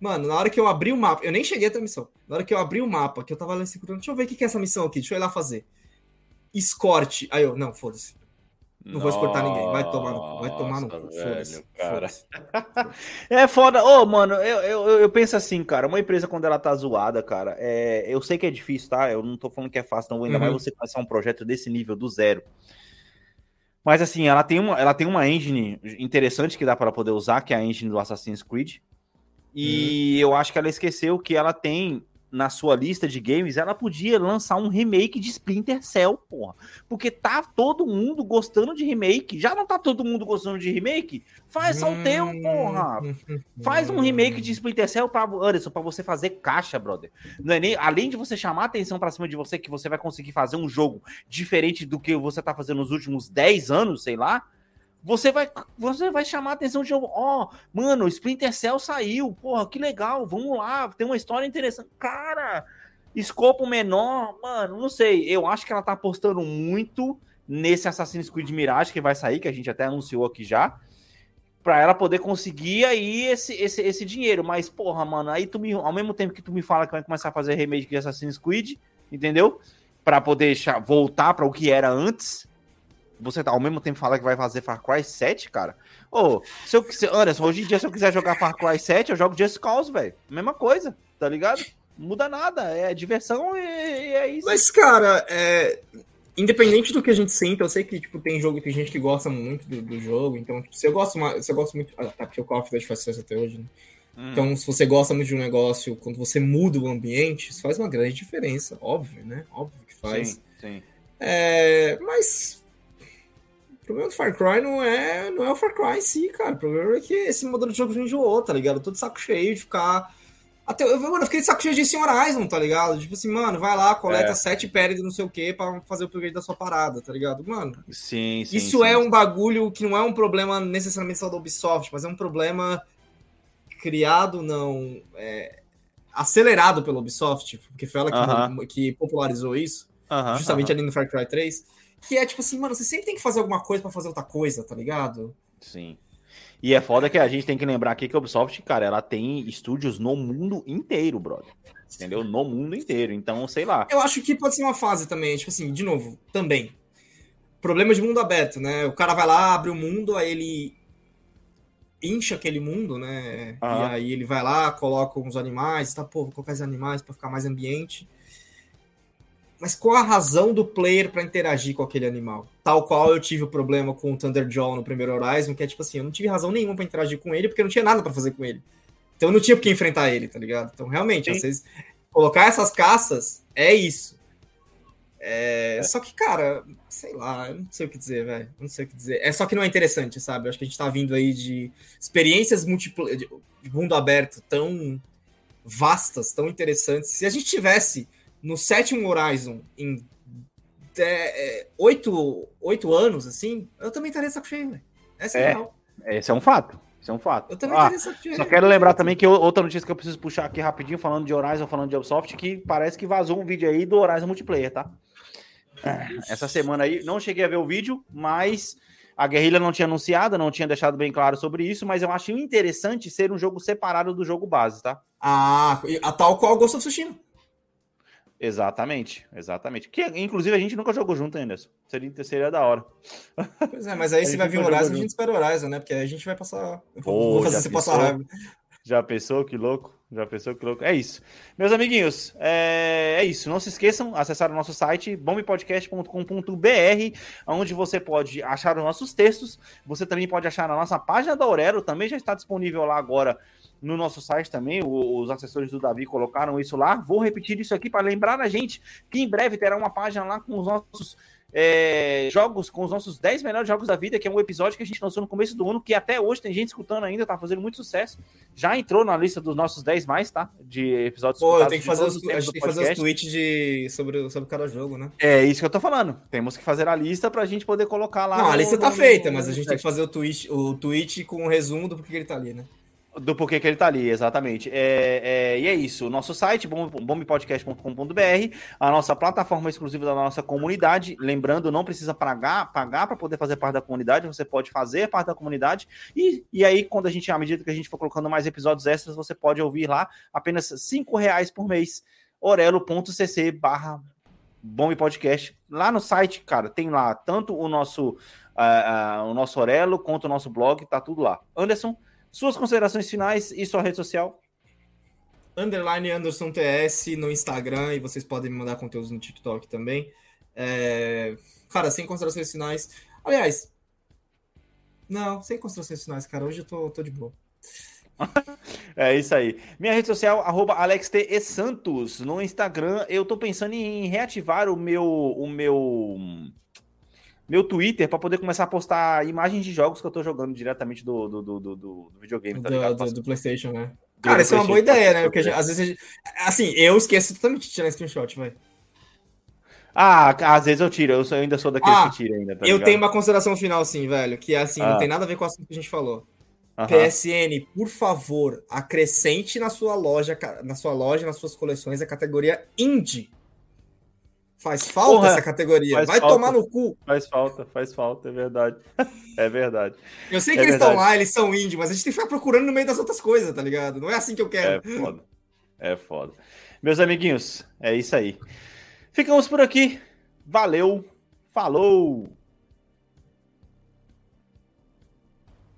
Speaker 5: Mano, na hora que eu abri o mapa, eu nem cheguei até a missão. Na hora que eu abri o mapa, que eu tava lá segurando, deixa eu ver o que que é essa missão aqui, deixa eu ir lá fazer. Escorte. Aí eu, não, foda-se. Não vou escortar ninguém. Vai tomar no cu. Vai tomar no cu.
Speaker 4: Nossa,
Speaker 5: Foda-se. foda-se. <laughs>
Speaker 4: É foda. Ô, mano, eu, eu, eu penso assim, cara. Uma empresa, quando ela tá zoada, cara, é, eu sei que é difícil, tá? Eu não tô falando que é fácil, não. Ainda
Speaker 5: Uhum.
Speaker 4: mais você começar um projeto desse nível, do zero. Mas, assim, ela tem uma, ela tem uma engine interessante que dá para poder usar, que é a engine do Assassin's Creed. E eu acho que ela esqueceu que ela tem na sua lista de games, ela podia lançar um remake de Splinter Cell, porra. Porque tá todo mundo gostando de remake. Já não tá todo mundo gostando de remake? Faz só o teu, porra. <laughs> Faz um remake de Splinter Cell pra, Anderson, pra você fazer caixa, brother. Não é nem, além de você chamar a atenção pra cima de você, que você vai conseguir fazer um jogo diferente do que você tá fazendo nos últimos 10 anos, sei lá. Você vai, você vai chamar a atenção de. Ó, mano, Splinter Cell saiu. Porra, que legal. Vamos lá. Tem uma história interessante. Cara, escopo menor. Mano, não sei. Eu acho que ela tá apostando muito nesse Assassin's Creed Mirage que vai sair, que a gente até anunciou aqui já pra ela poder conseguir aí esse, esse, esse dinheiro. Mas, porra, mano, aí tu me, ao mesmo tempo que tu me fala que vai começar a fazer remake de Assassin's Creed, entendeu? Pra poder voltar pra o que era antes. Você tá ao mesmo tempo falar que vai fazer Far Cry 7, cara. Ô, se eu quiser, Anderson, hoje em dia, se eu quiser jogar Far Cry 7, eu jogo Just Cause, velho. Mesma coisa, tá ligado? Muda nada, é diversão e, e é isso.
Speaker 5: Mas, cara, é, independente do que a gente sinta, eu sei que tipo, tem jogo, tem gente que gosta muito do, do jogo, então tipo, se eu gosto se eu gosto muito. Ah, tá, porque o Call of Duty faz sucesso até hoje, né? Hum. Então, se você gosta muito de um negócio, quando você muda o ambiente, isso faz uma grande diferença, óbvio, né? Óbvio que faz.
Speaker 4: Sim, sim.
Speaker 5: É, mas o problema do Far Cry não é, não é o Far Cry em si, cara. O problema é que esse modelo de jogo já enjoou, tá ligado? Eu tô de saco cheio de ficar até, eu, mano, eu fiquei de saco cheio de Sim Horizon, tá ligado? Tipo assim, mano, vai lá, coleta é. sete pérdidas, não sei o que, pra fazer o upgrade da sua parada, tá ligado? Mano,
Speaker 4: sim, sim
Speaker 5: isso
Speaker 4: sim,
Speaker 5: é
Speaker 4: sim.
Speaker 5: um bagulho que não é um problema necessariamente só da Ubisoft, mas é um problema criado, não. É, acelerado pela Ubisoft, porque foi ela que, uh -huh. que popularizou isso, uh -huh, justamente uh -huh. ali no Far Cry 3. Que é tipo assim, mano, você sempre tem que fazer alguma coisa para fazer outra coisa, tá ligado?
Speaker 4: Sim. E é foda que a gente tem que lembrar aqui que a Ubisoft, cara, ela tem estúdios no mundo inteiro, brother. Entendeu? No mundo inteiro. Então, sei lá.
Speaker 5: Eu acho que pode ser uma fase também, tipo assim, de novo, também. Problema de mundo aberto, né? O cara vai lá, abre o mundo, aí ele incha aquele mundo, né? Ah. E aí ele vai lá, coloca uns animais, tá, pô, vou colocar os animais para ficar mais ambiente mas qual a razão do player para interagir com aquele animal? Tal qual eu tive o problema com o Thunderjaw no primeiro Horizon, que é tipo assim, eu não tive razão nenhuma para interagir com ele, porque eu não tinha nada para fazer com ele. Então eu não tinha por que enfrentar ele, tá ligado? Então realmente, Sim. às vezes, colocar essas caças é isso. É... É. Só que, cara, sei lá, eu não sei o que dizer, velho. Não sei o que dizer. É só que não é interessante, sabe? Eu acho que a gente tá vindo aí de experiências múltiplas de mundo aberto tão vastas, tão interessantes. Se a gente tivesse no sétimo Horizon em é, oito, oito anos, assim, eu também estaria saco cheio, velho. Essa é, é real.
Speaker 4: Esse é um fato. Esse é um fato.
Speaker 5: Eu também ah, saco cheio.
Speaker 4: Só quero lembrar também que outra notícia que eu preciso puxar aqui rapidinho, falando de Horizon, falando de Ubisoft, que parece que vazou um vídeo aí do Horizon Multiplayer, tá? Essa semana aí, não cheguei a ver o vídeo, mas a Guerrilha não tinha anunciado, não tinha deixado bem claro sobre isso, mas eu achei interessante ser um jogo separado do jogo base, tá?
Speaker 5: Ah, a tal qual Ghost of Tsushima.
Speaker 4: Exatamente, exatamente. Que inclusive a gente nunca jogou junto ainda. Seria, seria da hora.
Speaker 5: Pois é, mas aí se vai vir o Horizon, a gente espera o Horizon, né? Porque aí a gente vai passar. Pô, vou fazer você passar raiva.
Speaker 4: Já pensou? Que louco? Já pensou que louco? É isso. Meus amiguinhos, é, é isso. Não se esqueçam, acessar o nosso site bombepodcast.com.br, onde você pode achar os nossos textos. Você também pode achar na nossa página da Aurelo, também já está disponível lá agora no nosso site também. Os assessores do Davi colocaram isso lá. Vou repetir isso aqui para lembrar a gente que em breve terá uma página lá com os nossos é, jogos, com os nossos 10 melhores jogos da vida, que é um episódio que a gente lançou no começo do ano, que até hoje tem gente escutando ainda, tá fazendo muito sucesso. Já entrou na lista dos nossos 10 mais, tá? De episódios
Speaker 5: Pô, tem que fazer os, a gente tem que fazer os tweets de, sobre, sobre cada jogo, né?
Speaker 4: É isso que eu tô falando. Temos que fazer a lista pra gente poder colocar lá.
Speaker 5: Não, a lista tá no, feita, no, mas a gente tem que fazer o tweet, o tweet com o resumo do porquê ele tá ali, né?
Speaker 4: Do porquê que ele tá ali, exatamente. É, é, e é isso. Nosso site, bombpodcast.com.br, a nossa plataforma exclusiva da nossa comunidade. Lembrando, não precisa pagar pagar para poder fazer parte da comunidade, você pode fazer parte da comunidade. E, e aí, quando a gente, à medida que a gente for colocando mais episódios extras, você pode ouvir lá apenas cinco reais por mês. orelo.cc barra Podcast. Lá no site, cara, tem lá tanto o nosso, uh, uh, o nosso Orelo quanto o nosso blog, tá tudo lá. Anderson, suas considerações finais e sua rede social?
Speaker 5: Underline Anderson TS no Instagram e vocês podem me mandar conteúdos no TikTok também. É... Cara, sem considerações finais. Aliás, não, sem considerações finais, cara. Hoje eu tô, tô de boa. <laughs>
Speaker 4: é isso aí. Minha rede social, arroba AlexTESantos. No Instagram, eu tô pensando em reativar o meu. O meu meu Twitter para poder começar a postar imagens de jogos que eu tô jogando diretamente do, do, do, do, do videogame,
Speaker 5: tá ligado? Do, do, PlayStation, né? Cara, isso é uma boa ideia, né? Porque às vezes, assim, eu esqueço totalmente de tirar screenshot, vai.
Speaker 4: Ah, às vezes eu tiro, eu, sou, eu ainda sou daquele ah, que tira ainda.
Speaker 5: Tá eu tenho uma consideração final, sim, velho, que é assim, ah. não tem nada a ver com o assunto que a gente falou. PSN, por favor, acrescente na sua loja, na sua loja, nas suas coleções, a categoria indie. Faz falta Porra, essa categoria. Vai falta, tomar no cu.
Speaker 4: Faz falta, faz falta, é verdade. <laughs> é verdade.
Speaker 5: Eu sei que é eles estão lá, eles são indie, mas a gente tem que ficar procurando no meio das outras coisas, tá ligado? Não é assim que eu quero.
Speaker 4: É foda. É foda. Meus amiguinhos, é isso aí. Ficamos por aqui. Valeu. Falou.